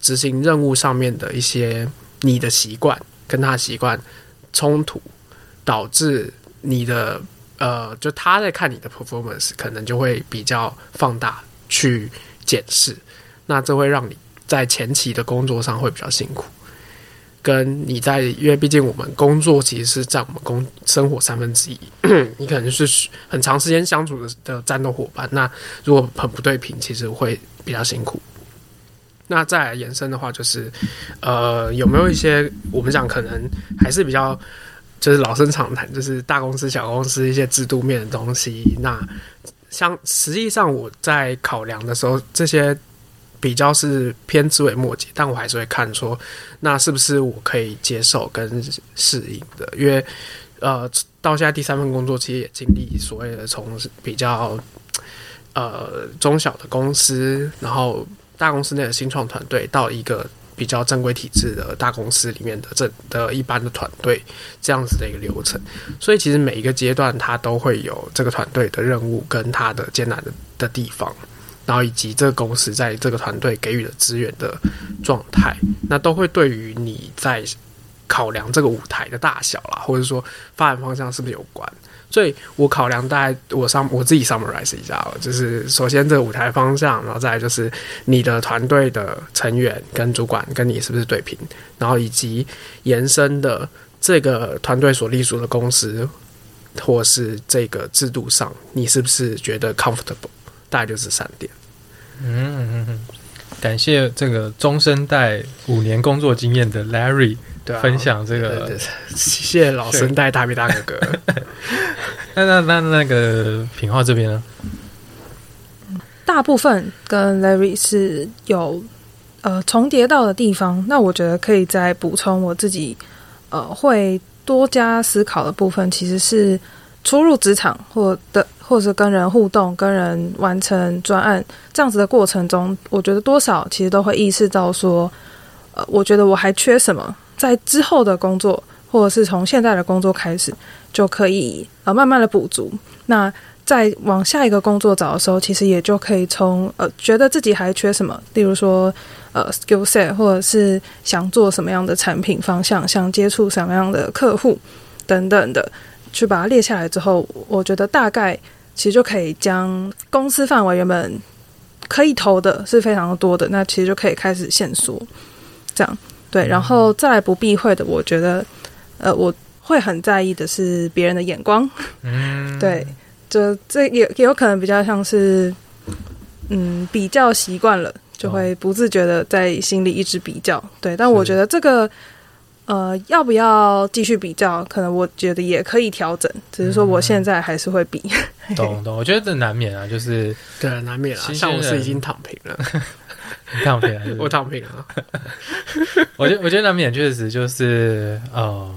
执行任务上面的一些你的习惯跟他习惯冲突，导致你的呃，就他在看你的 performance，可能就会比较放大去检视，那这会让你在前期的工作上会比较辛苦。跟你在，因为毕竟我们工作其实是占我们工生活三分之一，你可能是很长时间相处的的战斗伙伴。那如果很不对平，其实会比较辛苦。那再来延伸的话，就是呃，有没有一些我们讲可能还是比较就是老生常谈，就是大公司、小公司一些制度面的东西。那像实际上我在考量的时候，这些比较是偏枝微末节，但我还是会看说，那是不是我可以接受跟适应的？因为呃，到现在第三份工作，其实也经历所谓的从比较呃中小的公司，然后大公司内的新创团队，到一个比较正规体制的大公司里面的这的一般的团队，这样子的一个流程。所以其实每一个阶段，它都会有这个团队的任务跟它的艰难的的地方，然后以及这个公司在这个团队给予的资源的状态，那都会对于你在考量这个舞台的大小啦，或者说发展方向是不是有关。所以我考量大概我上我自己 summarize 一下哦，就是首先这个舞台方向，然后再来就是你的团队的成员跟主管跟你是不是对平，然后以及延伸的这个团队所隶属的公司或是这个制度上，你是不是觉得 comfortable？大概就是三点。嗯嗯嗯，感谢这个中生代五年工作经验的 Larry 对，分享这个谢谢老生代大比大哥哥。那那那那个品号这边呢？大部分跟 Larry 是有呃重叠到的地方，那我觉得可以再补充我自己呃会多加思考的部分，其实是初入职场或的或者跟人互动、跟人完成专案这样子的过程中，我觉得多少其实都会意识到说，呃，我觉得我还缺什么，在之后的工作或者是从现在的工作开始就可以呃慢慢的补足。那在往下一个工作找的时候，其实也就可以从呃觉得自己还缺什么，例如说呃 skill set，或者是想做什么样的产品方向，想接触什么样的客户等等的，去把它列下来之后，我觉得大概其实就可以将公司范围原本可以投的是非常多的，那其实就可以开始限缩，这样。对，然后再来不避讳的，我觉得呃我会很在意的是别人的眼光，嗯，对。就这也也有可能比较像是，嗯，比较习惯了，就会不自觉的在心里一直比较。对，但我觉得这个，呃，要不要继续比较，可能我觉得也可以调整，只是说我现在还是会比。懂懂，我觉得这难免啊，就是对啊，难免啊。像我是已经躺平了，躺平还是我躺平了。我觉得，我觉得难免确实就是呃，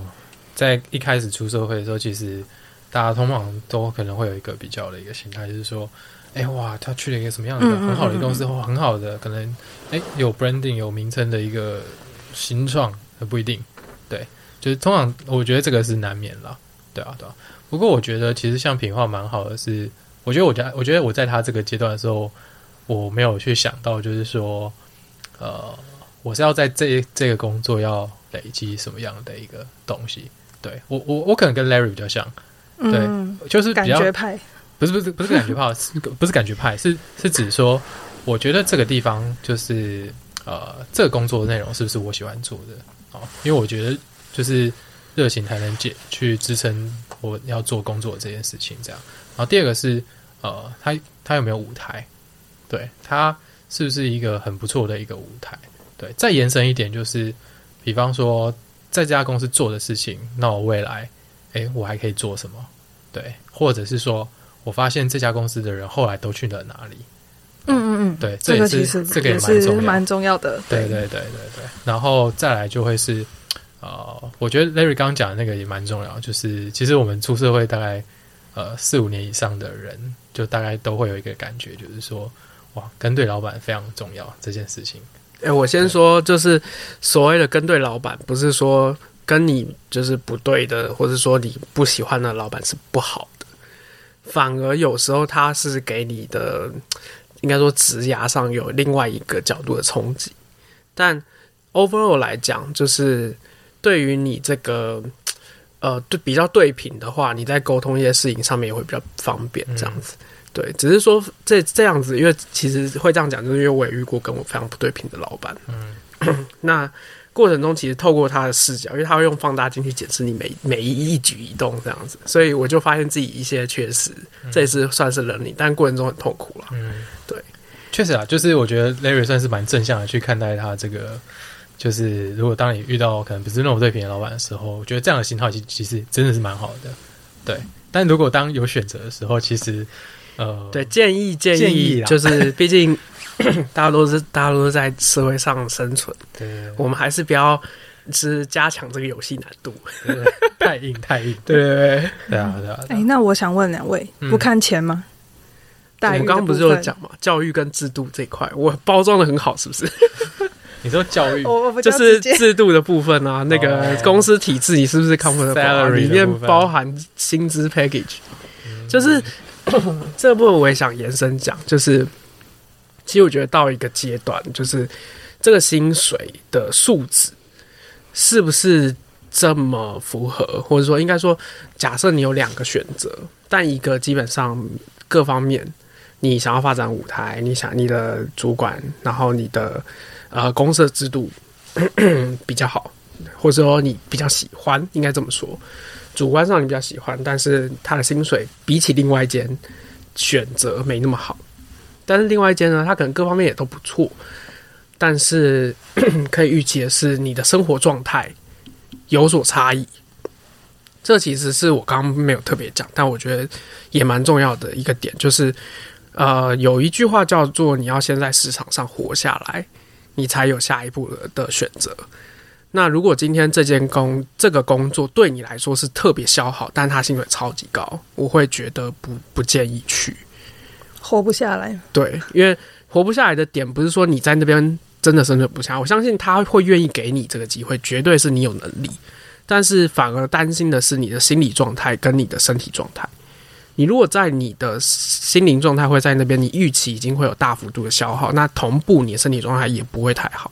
在一开始出社会的时候，其实大家通常都可能会有一个比较的一个心态，就是说，哎、哇，他去了一个什么样的很好的一个公司，或很好的可能，哎、有 branding 有名称的一个新创，呃不一定，对，就是通常我觉得这个是难免啦，对啊，对啊。不过我觉得其实像品化蛮好的是，我觉得我家，我觉得我在他这个阶段的时候，我没有去想到，就是说，呃，我是要在这这个工作要累积什么样的一个东西。对我，我我可能跟 Larry 比较像，嗯，就是比较觉派，不是不是不是感觉派，是不是感觉派，是是指说，我觉得这个地方就是呃，这个工作内容是不是我喜欢做的哦？因为我觉得就是热情才能解去支撑我要做工作这件事情，这样。然后第二个是呃，他他有没有舞台？对他是不是一个很不错的一个舞台？对，再延伸一点就是，比方说在这家公司做的事情，那我未来，诶，我还可以做什么？对，或者是说我发现这家公司的人后来都去了哪里？嗯嗯嗯，对，这也是这个其实这个也是蛮重要的。蛮重要的，对对对对对，然后再来就会是，呃，我觉得 Larry 刚刚讲的那个也蛮重要，就是其实我们出社会大概呃四五年以上的人，就大概都会有一个感觉，就是说，哇，跟对老板非常重要这件事情。哎、我先说，就是所谓的跟对老板，不是说跟你就是不对的，或者说你不喜欢的老板是不好的，反而有时候他是给你的，应该说职涯上有另外一个角度的冲击。但 overall 来讲，就是对于你这个呃对比较对平的话，你在沟通一些事情上面也会比较方便，这样子。对，只是说这这样子，因为其实会这样讲，就是因为我也遇过跟我非常不对平的老板。嗯，那过程中其实透过他的视角，因为他会用放大镜去检视你每每一一举一动这样子，所以我就发现自己一些缺失，这也是算是能力，但过程中很痛苦了。嗯，对，确实啊，就是我觉得 Larry 算是蛮正向的去看待他这个，就是如果当你遇到可能不是那种对平的老板的时候，我觉得这样的心态其其实真的是蛮好的。对，但如果当有选择的时候，其实呃，对，建议建建议就是，毕竟 大家都是大家都是在社会上生存，对对我们还是不要是加强这个游戏难度。太硬太硬，对对对，对啊对啊，哎、啊那我想问两位，嗯不看钱吗？我刚刚不是有讲嘛，教育跟制度这一块，我包装的很好，是不是？你说教育就是制度的部分啊，那个哦公司体制，你是不是 comfortable？里面包含薪资 package，就嗯是 这部分我也想延伸讲，就是其实我觉得到一个阶段，就是这个薪水的数值是不是这么符合，或者说应该说，假设你有两个选择，但一个基本上各方面你想要发展舞台，你想你的主管，然后你的呃公司的制度 比较好，或者说你比较喜欢，应该这么说。主观上你比较喜欢，但是他的薪水比起另外一间选择没那么好。但是另外一间呢，它可能各方面也都不错，但是 可以预期的是，你的生活状态有所差异。这其实是我刚刚没有特别讲，但我觉得也蛮重要的一个点，就是呃，有一句话叫做“你要先在市场上活下来，你才有下一步的的选择”。那如果今天这件工这个工作对你来说是特别消耗，但他薪水超级高，我会觉得不不建议去。活不下来。对，因为活不下来的点不是说你在那边真的生存不下来，我相信他会愿意给你这个机会，绝对是你有能力。但是反而担心的是你的心理状态跟你的身体状态。你如果在你的心灵状态会在那边，你预期已经会有大幅度的消耗，那同步你的身体状态也不会太好。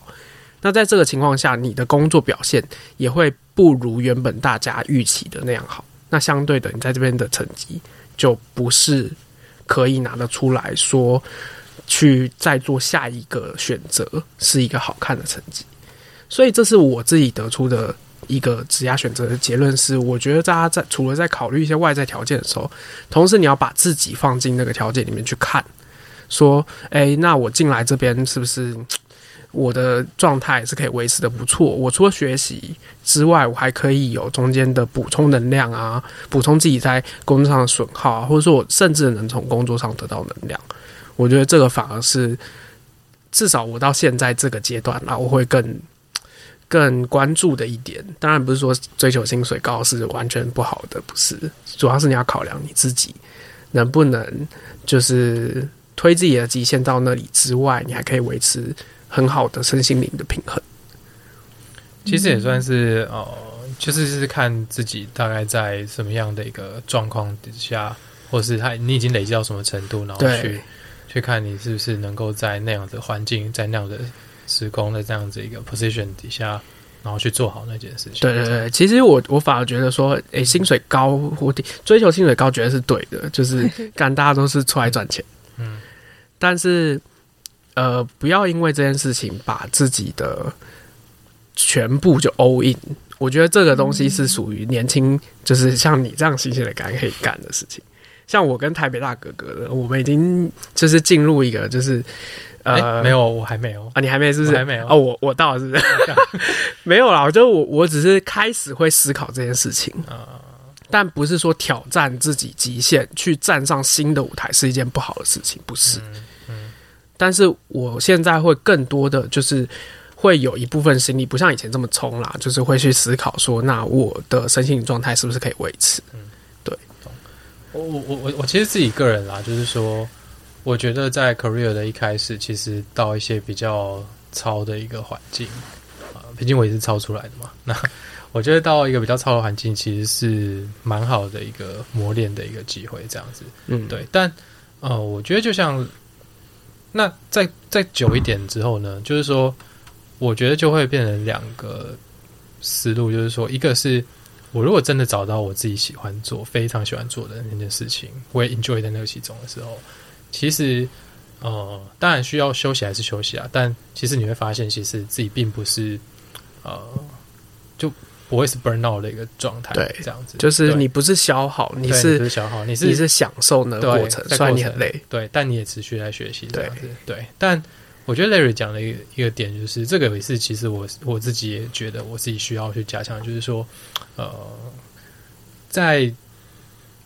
那在这个情况下，你的工作表现也会不如原本大家预期的那样好。那相对的，你在这边的成绩就不是可以拿得出来说去再做下一个选择是一个好看的成绩。所以这是我自己得出的一个职业选择的结论是，我觉得大家在除了在考虑一些外在条件的时候，同时你要把自己放进那个条件里面去看，说，诶，那我进来这边是不是？我的状态是可以维持的不错。我除了学习之外，我还可以有中间的补充能量啊，补充自己在工作上的损耗啊，或者说我甚至能从工作上得到能量。我觉得这个反而是至少我到现在这个阶段啊，我会更更关注的一点。当然不是说追求薪水高是完全不好的，不是，主要是你要考量你自己能不能就是推自己的极限到那里之外，你还可以维持很好的身心灵的平衡。其实也算是哦，就是是看自己大概在什么样的一个状况底下，或是他你已经累积到什么程度，然后去去看你是不是能够在那样的环境，在那样的时空的这样子一个 position 底下，然后去做好那件事情。对对对，其实我我反而觉得说，诶，薪水高，我追求薪水高，觉得是对的，就是 干大家都是出来赚钱，嗯，但是呃，不要因为这件事情把自己的全部就 all in。我觉得这个东西是属于年轻，就是像你这样新鲜的干可以干的事情。像我跟台北大哥哥的，我们已经就是进入一个就是呃、没有，我还没有。啊，你还没是不是？还没有哦，我我到了是不是？没有啦，我就我我只是开始会思考这件事情，啊但不是说挑战自己极限去站上新的舞台是一件不好的事情，不是。嗯但是我现在会更多的就是会有一部分心力，不像以前这么冲啦，就是会去思考说，那我的身心状态是不是可以维持？我我我我我其实自己个人啦，就是说，我觉得在 career 的一开始，其实到一些比较超的一个环境啊，毕竟我也是超出来的嘛。那我觉得到一个比较超的环境，其实是蛮好的一个磨练的一个机会，这样子。嗯，对，但呃，我觉得就像那再再久一点之后呢，就是说，我觉得就会变成两个思路，就是说，一个是我如果真的找到我自己喜欢做、非常喜欢做的那件事情，我也 enjoy 在那个其中的时候，其实呃，当然需要休息还是休息啊，但其实你会发现，其实自己并不是呃，就不会是 burn out 的一个状态，对这样子，就是你不是消耗，你是不是消耗，你是你是享受那个过程，虽然你很累，对，但你也持续在学习这对样子，对。但我觉得 Larry 讲的一个一个点就是，这个也是其实我我自己也觉得我自己需要去加强，就是说，呃，在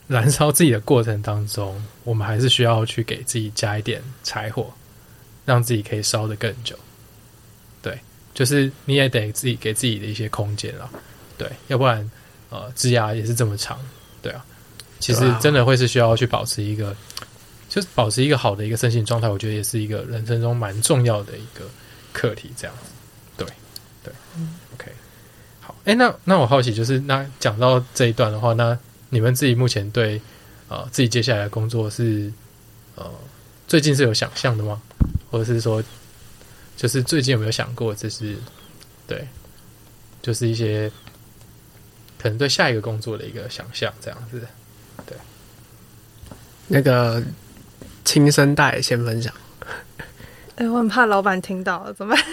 燃烧自己的过程当中，我们还是需要去给自己加一点柴火，让自己可以烧得更久。对，就是你也得自己给自己的一些空间了，对，要不然呃，枝芽也是这么长，对啊，其实真的会是需要去保持一个，就是保持一个好的一个身心状态，我觉得也是一个人生中蛮重要的一个课题，这样子，对对、o k 好，哎、那那我好奇就是，那讲到这一段的话，那你们自己目前对呃自己接下来的工作是呃最近是有想象的吗？或者是说，就是最近有没有想过，就是对，就是一些可能对下一个工作的一个想象，这样子。对那个新生代先分享。哎、我很怕老板听到了，怎么办？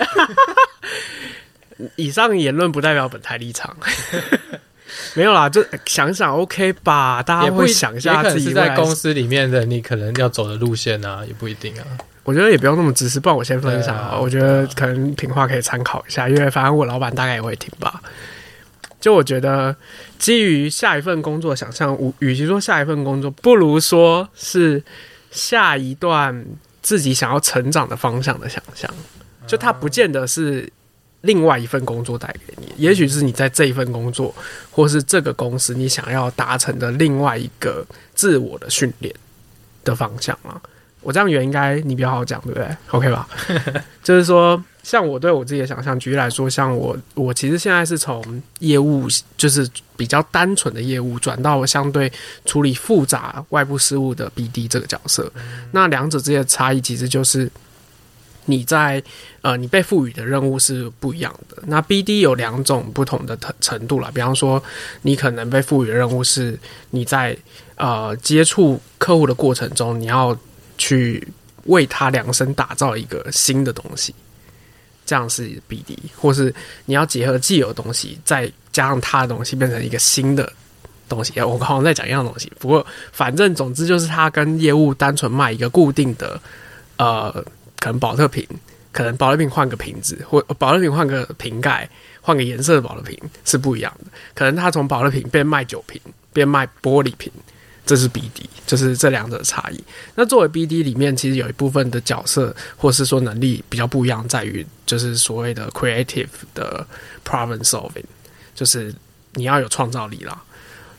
以上言论不代表本台立场。没有啦，就想想 OK 吧，大家会想一下自己在公司里面的你可能要走的路线啊，也不一定啊。我觉得也不用那么自私，不然我先分享啊。啊我觉得可能品话可以参考一下，因为反正我老板大概也会听吧。就我觉得，基于下一份工作想象，与与其说下一份工作，不如说是下一段自己想要成长的方向的想象。就它不见得是另外一份工作带给你，也许是你在这一份工作，或是这个公司你想要达成的另外一个自我的训练的方向啊。我这样圆应该你比较好讲，对不对？OK 吧？就是说，像我对我自己的想象，举例来说，像我，我其实现在是从业务，就是比较单纯的业务，转到相对处理复杂外部事务的 BD 这个角色。那两者之间的差异，其实就是你在呃，你被赋予的任务是不一样的。那 BD 有两种不同的程程度了，比方说，你可能被赋予的任务是你在呃接触客户的过程中，你要去为他量身打造一个新的东西，这样是 BD，或是你要结合既有东西，再加上他的东西，变成一个新的东西。我好像在讲一样东西，不过反正总之就是他跟业务单纯卖一个固定的，呃，可能保特瓶，可能保特瓶换个瓶子，或保特瓶换个瓶盖，换个颜色的保特瓶是不一样的。可能他从保特瓶变卖酒瓶，变卖玻璃瓶。这是 BD，就是这两者的差异。那作为 BD 里面，其实有一部分的角色或是说能力比较不一样，在于就是所谓的 creative 的 problem solving，就是你要有创造力啦，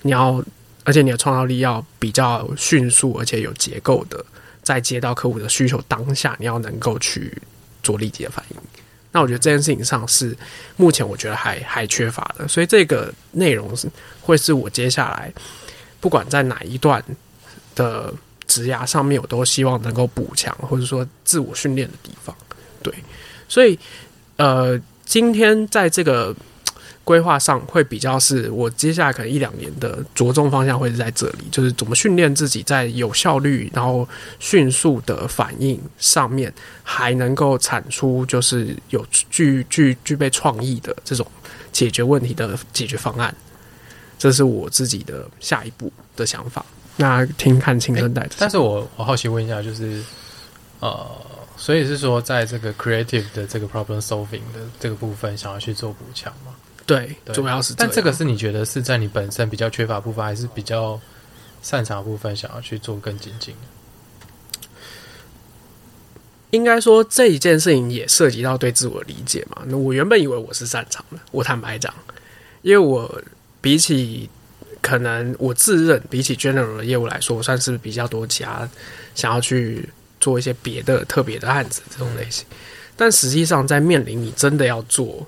你要而且你的创造力要比较迅速，而且有结构的，在接到客户的需求当下，你要能够去做立即的反应。那我觉得这件事情上是目前我觉得还还缺乏的，所以这个内容是会是我接下来。不管在哪一段的职涯上面，我都希望能够补强，或者说自我训练的地方。对，所以呃，今天在这个规划上会比较是我接下来可能一两年的着重方向会是在这里，就是怎么训练自己在有效率、然后迅速的反应上面，还能够产出就是有具具具备创意的这种解决问题的解决方案。这是我自己的下一步的想法。那听看青春代的，但是我我好奇问一下，就是呃，所以是说，在这个 creative 的这个 problem solving 的这个部分，想要去做补强吗？对，对主要是但这个是你觉得是在你本身比较缺乏部分，还是比较擅长的部分，想要去做更精进的？应该说这一件事情也涉及到对自我理解嘛。那我原本以为我是擅长的，我坦白讲，因为我比起可能我自认比起 general 的业务来说，我算是比较多其他想要去做一些别的特别的案子这种类型。但实际上，在面临你真的要做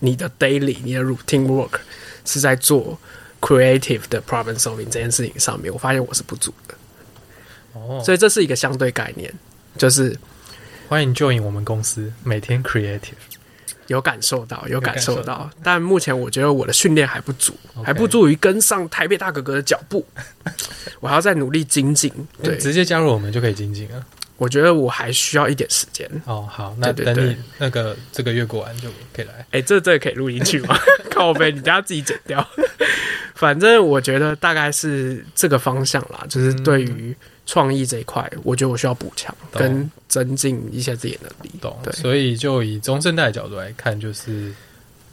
你的 daily、你的 routine work 是在做 creative 的 problem solving 这件事情上面，我发现我是不足的。哦，所以这是一个相对概念，就是欢迎 join 我们公司，每天 creative。有感受到，有感感受受到，但目前我觉得我的训练还不足还不足以跟上台北大哥哥的脚步，我还要再努力精进。对，直接加入我们就可以精进了。我觉得我还需要一点时间。哦，好，那等你那个这个月过完就可以来。哎、这这可以录进去吗？靠背，你等下自己剪掉。反正我觉得大概是这个方向啦，就是对于创意这一块，我觉得我需要补强跟增进一些自己的能力。懂，对所以就以中生代的角度来看，就是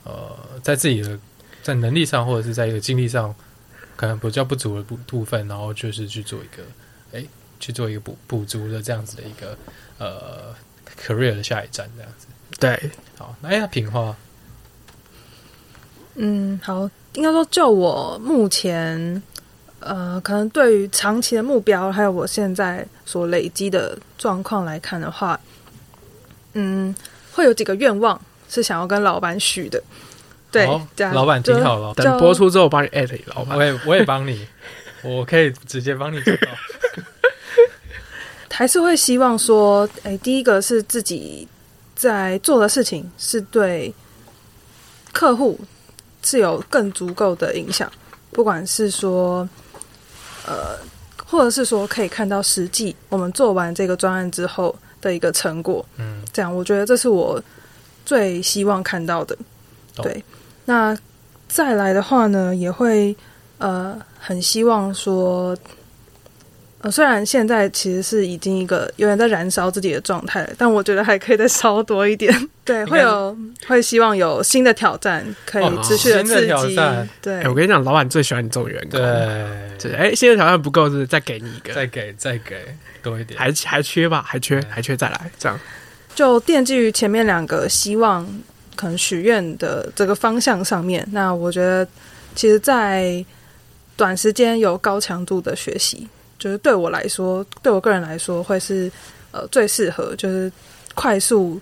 呃，在自己的在能力上或者是在一个精力上，可能比较不足的部部分，然后就是去做一个哎、去做一个补补足的这样子的一个呃 career 的下一站这样子。对，好，那哎呀，品化嗯，好，应该说就我目前，呃，可能对于长期的目标，还有我现在所累积的状况来看的话，嗯，会有几个愿望是想要跟老板许的。对好，这样老板挺好了，等播出之后，我帮你艾特你老板我。也我也帮你，我可以直接帮你做到。还是会希望说，哎，第一个是自己在做的事情是对客户是有更足够的影响，不管是说，呃，或者是说可以看到实际我们做完这个专案之后的一个成果，嗯，这样我觉得这是我最希望看到的。懂对，那再来的话呢，也会呃很希望说，呃，虽然现在其实是已经一个有点在燃烧自己的状态，但我觉得还可以再烧多一点。对，会有会希望有新的挑战，可以哦持续的刺激。挑战对哎、，我跟你讲，老板最喜欢你这种员工。对，就是哎，新的挑战不够，是再给你一个，再给再给多一点，还还缺吧，还缺，还缺，再来这样。就奠基于前面两个希望可能许愿的这个方向上面，那我觉得其实，在短时间有高强度的学习，就是对我来说，对我个人来说，会是呃最适合，就是快速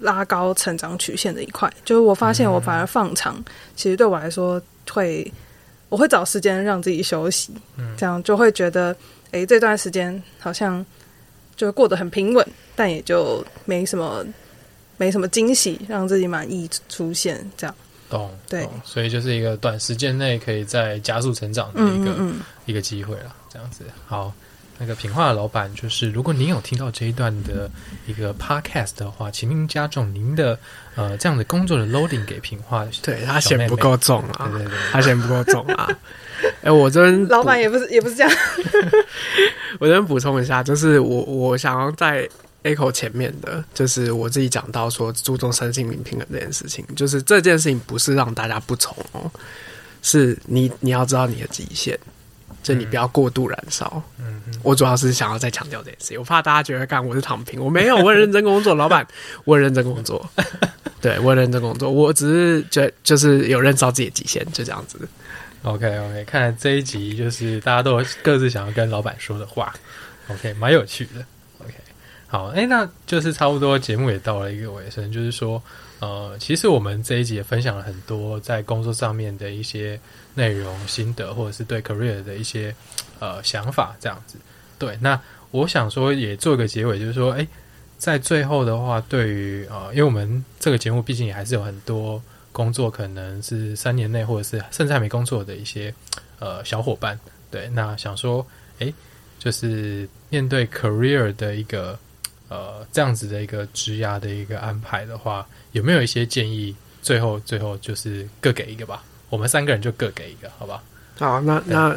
拉高成长曲线的一块。就是我发现我反而放长，其实对我来说会，我会找时间让自己休息，嗯这样就会觉得，诶，这段时间好像就过得很平稳，但也就没什么没什么惊喜，让自己满意出现，这样。懂对懂所以就是一个短时间内可以在加速成长的一个、嗯嗯一个机会了，这样子。好，那个品化的老板就是，如果您有听到这一段的一个 podcast 的话，请您加重您的呃这样的工作的 loading 给品化。对他嫌不够重啊，对对对，他嫌不够重啊。哎、我这边嗯，老板也不是也不是这样，我这边补充一下，就是我我想要在口前面的，就是我自己讲到说注重身心灵平衡这件事情，就是这件事情不是让大家不从哦，是你你要知道你的极限，就你不要过度燃烧。嗯嗯，我主要是想要再强调这件事情，我怕大家觉得干我是躺平，我没有，我很认真工作，老板，我很认真工作，对我很认真工作，我只是觉就是有认识到自己的极限，就这样子。OK OK，看来这一集就是大家都有各自想要跟老板说的话，OK，蛮有趣的。好，哎，那就是差不多节目也到了一个尾声，就是说，呃，其实我们这一集也分享了很多在工作上面的一些内容心得，或者是对 career 的一些呃想法，这样子。对，那我想说也做一个结尾，就是说，哎，在最后的话，对于呃，因为我们这个节目毕竟也还是有很多。工作可能是三年内，或者是甚至还没工作的一些呃小伙伴，对，那想说，诶，就是面对 career 的一个呃这样子的一个职涯的一个安排的话，有没有一些建议？最后最后就是各给一个吧，我们三个人就各给一个，好吧？好，那那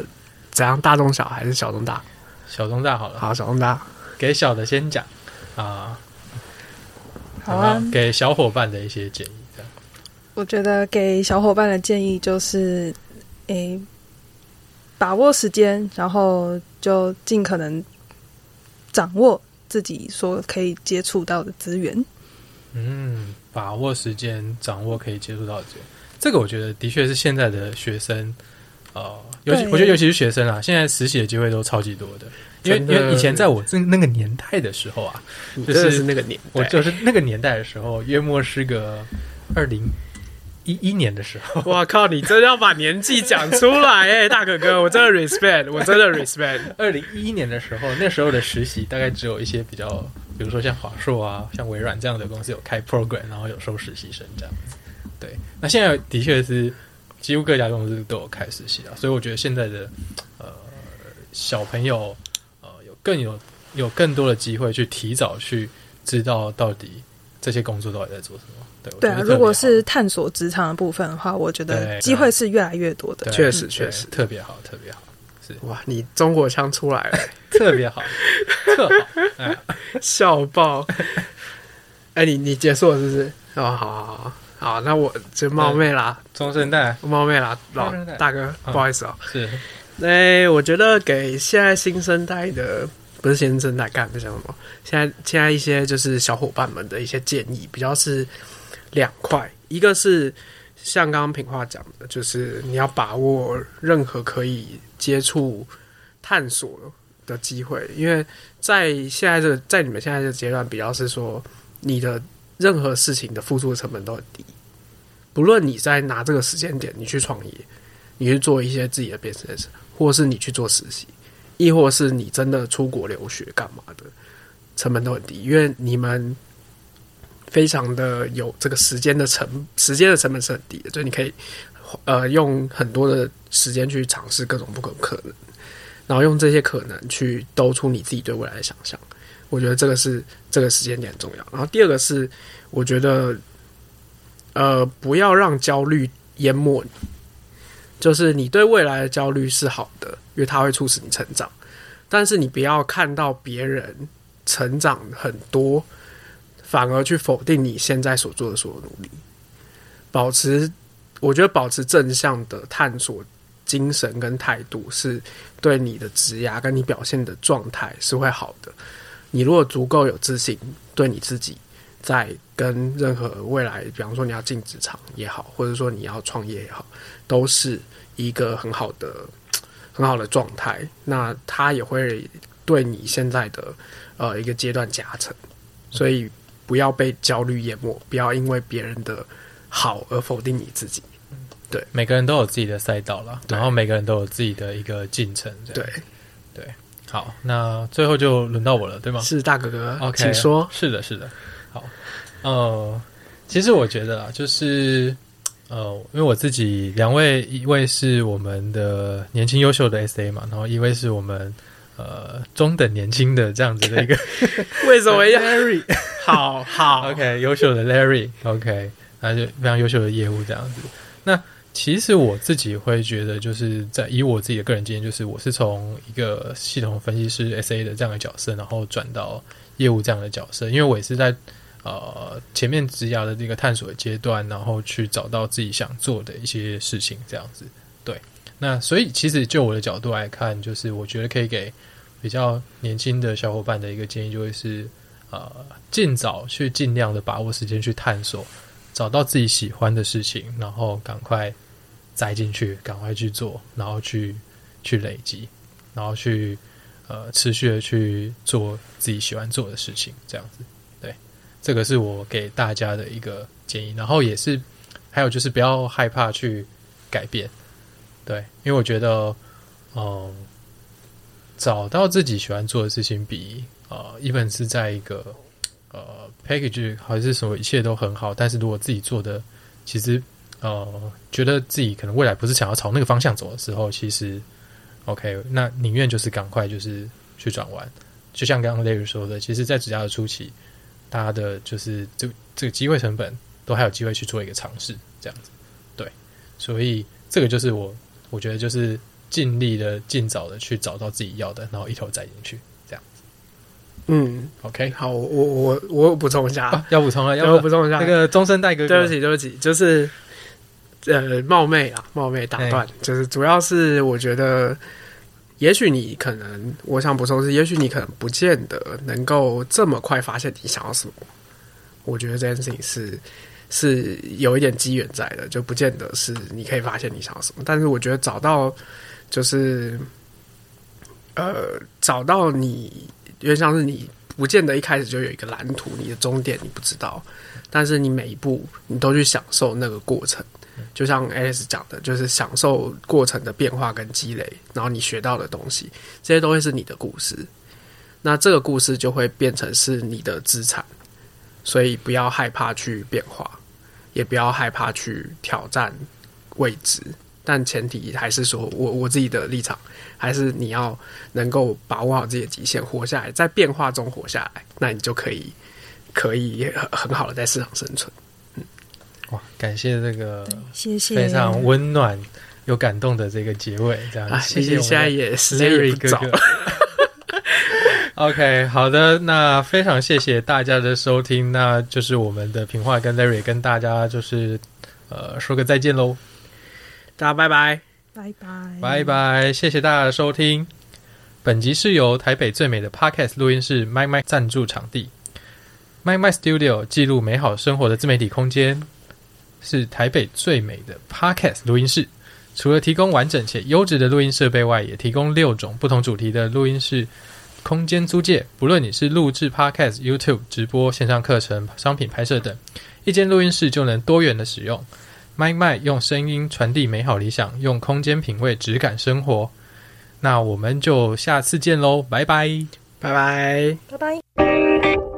怎样？大中小还是小中大？小中大好了，好，小中大。给小的先讲啊，好啊给小伙伴的一些建议，这样我觉得给小伙伴的建议就是，诶，把握时间，然后就尽可能掌握自己所可以接触到的资源。嗯，把握时间，掌握可以接触到的资源，这个我觉得的确是现在的学生，呃，尤其我觉得尤其是学生啊，现在实习的机会都超级多的。因为因为以前在我这那个年代的时候啊，就是是那个年代，我就是那个年代的时候，约莫是个二零一一年的时候，哇靠！你真的要把年纪讲出来哎、大哥哥，我真的 respect，我真的 respect。二零一一年的时候，那时候的实习大概只有一些比较，比如说像华硕啊、像微软这样的公司有开 program，然后有收实习生这样子。对，那现在的确是几乎各家公司都有开实习了，所以我觉得现在的呃小朋友呃有更有有更多的机会去提早去知道到底这些工作到底在做什么。对对啊，如果是探索职场的部分的话，我觉得机会是越来越多的。确实，确实特别好，特别好。是哇，你中国腔出来了，特别好，特好，笑爆！哎，你你结束了是不是？哦，好好好好，那我就冒昧啦，中生代冒昧啦，老大哥，不好意思啊。是，哎，我觉得给现在新生代的。不是先生在干的，像什么？现在现在一些就是小伙伴们的一些建议，比较是两块。一个是像刚刚平话讲的，就是你要把握任何可以接触、探索的机会，因为在现在这在你们现在这阶段，比较是说你的任何事情的付出的成本都很低。不论你在拿这个时间点，你去创业，你去做一些自己的 business，或是你去做实习。亦或是你真的出国留学干嘛的，成本都很低，因为你们非常的有这个时间的成时间的成本是很低的，所以你可以呃用很多的时间去尝试各种不可可能，然后用这些可能去兜出你自己对未来的想象。我觉得这个是这个时间点重要。然后第二个是，我觉得呃不要让焦虑淹没你。就是你对未来的焦虑是好的，因为它会促使你成长。但是你不要看到别人成长很多，反而去否定你现在所做的所有努力。保持，我觉得保持正向的探索精神跟态度，是对你的职涯跟你表现的状态是会好的。你如果足够有自信，对你自己在跟任何未来，比方说你要进职场也好，或者说你要创业也好，都是。一个很好的、很好的状态，那它也会对你现在的呃一个阶段加成，所以不要被焦虑淹没，不要因为别人的好而否定你自己。对，每个人都有自己的赛道了，然后每个人都有自己的一个进程。对，对，好，那最后就轮到我了，对吗？是大哥哥，OK，请说。是的，是的，好，呃，其实我觉得啊，就是。呃，因为我自己两位，一位是我们的年轻优秀的 SA 嘛，然后一位是我们呃中等年轻的这样子的一个，为什么 Larry？好好，OK，优秀的 Larry，OK，那就非常优秀的业务这样子。那其实我自己会觉得，就是在以我自己的个人经验，就是我是从一个系统分析师 SA 的这样的角色，然后转到业务这样的角色，因为我也是在。呃，前面职涯的这个探索阶段，然后去找到自己想做的一些事情，这样子。对，那所以其实就我的角度来看，就是我觉得可以给比较年轻的小伙伴的一个建议，就会是呃，尽早去尽量的把握时间去探索，找到自己喜欢的事情，然后赶快栽进去，赶快去做，然后去去累积，然后去呃持续的去做自己喜欢做的事情，这样子。这个是我给大家的一个建议，然后也是还有就是不要害怕去改变，对，因为我觉得，嗯，找到自己喜欢做的事情比呃一本是在一个呃 package 还是什么一切都很好，但是如果自己做的其实呃觉得自己可能未来不是想要朝那个方向走的时候，其实 OK，那宁愿就是赶快就是去转弯，就像刚刚 Larry 说的，其实，在职涯的初期。大家的就是这这个机会成本都还有机会去做一个尝试，这样子，对，所以这个就是我我觉得就是尽力的尽早的去找到自己要的，然后一头栽进去，这样子。嗯，OK，好，我我我补充一下，要补充了，要补充一下那个终身代哥，对不起对不起，就是呃冒昧啊冒昧打断，就是主要是我觉得。也许你可能，我想补充是，也许你可能不见得能够这么快发现你想要什么。我觉得这件事情是是有一点机缘在的，就不见得是你可以发现你想要什么。但是我觉得找到就是呃，找到你，因为像是你不见得一开始就有一个蓝图，你的终点你不知道，但是你每一步你都去享受那个过程。就像 Alice 讲的，就是享受过程的变化跟积累，然后你学到的东西，这些都会是你的故事。那这个故事就会变成是你的资产，所以不要害怕去变化，也不要害怕去挑战未知。但前提还是说我我自己的立场，还是你要能够把握好自己的极限，活下来，在变化中活下来，那你就可以可以很很好的在市场生存。哇，感谢这个谢谢，非常温暖、有感动的这个结尾，这样谢谢我现在们也时间也哥。OK，好的，那非常谢谢大家的收听，那就是我们的平话跟 Larry 跟大家就是呃说个再见喽，大家拜拜。拜拜，拜拜，谢谢大家的收听。本集是由台北最美的 Podcast 录音室 My My 赞助场地，My My Studio 记录美好生活的自媒体空间，是台北最美的 Podcast 录音室。除了提供完整且优质的录音设备外，也提供六种不同主题的录音室空间租借。不论你是录制 Podcast、YouTube 直播、线上课程、商品拍摄等，一间录音室就能多元的使用。麦麦用声音传递美好理想，用空间品味质感生活。那我们就下次见喽，拜拜。拜拜。拜拜。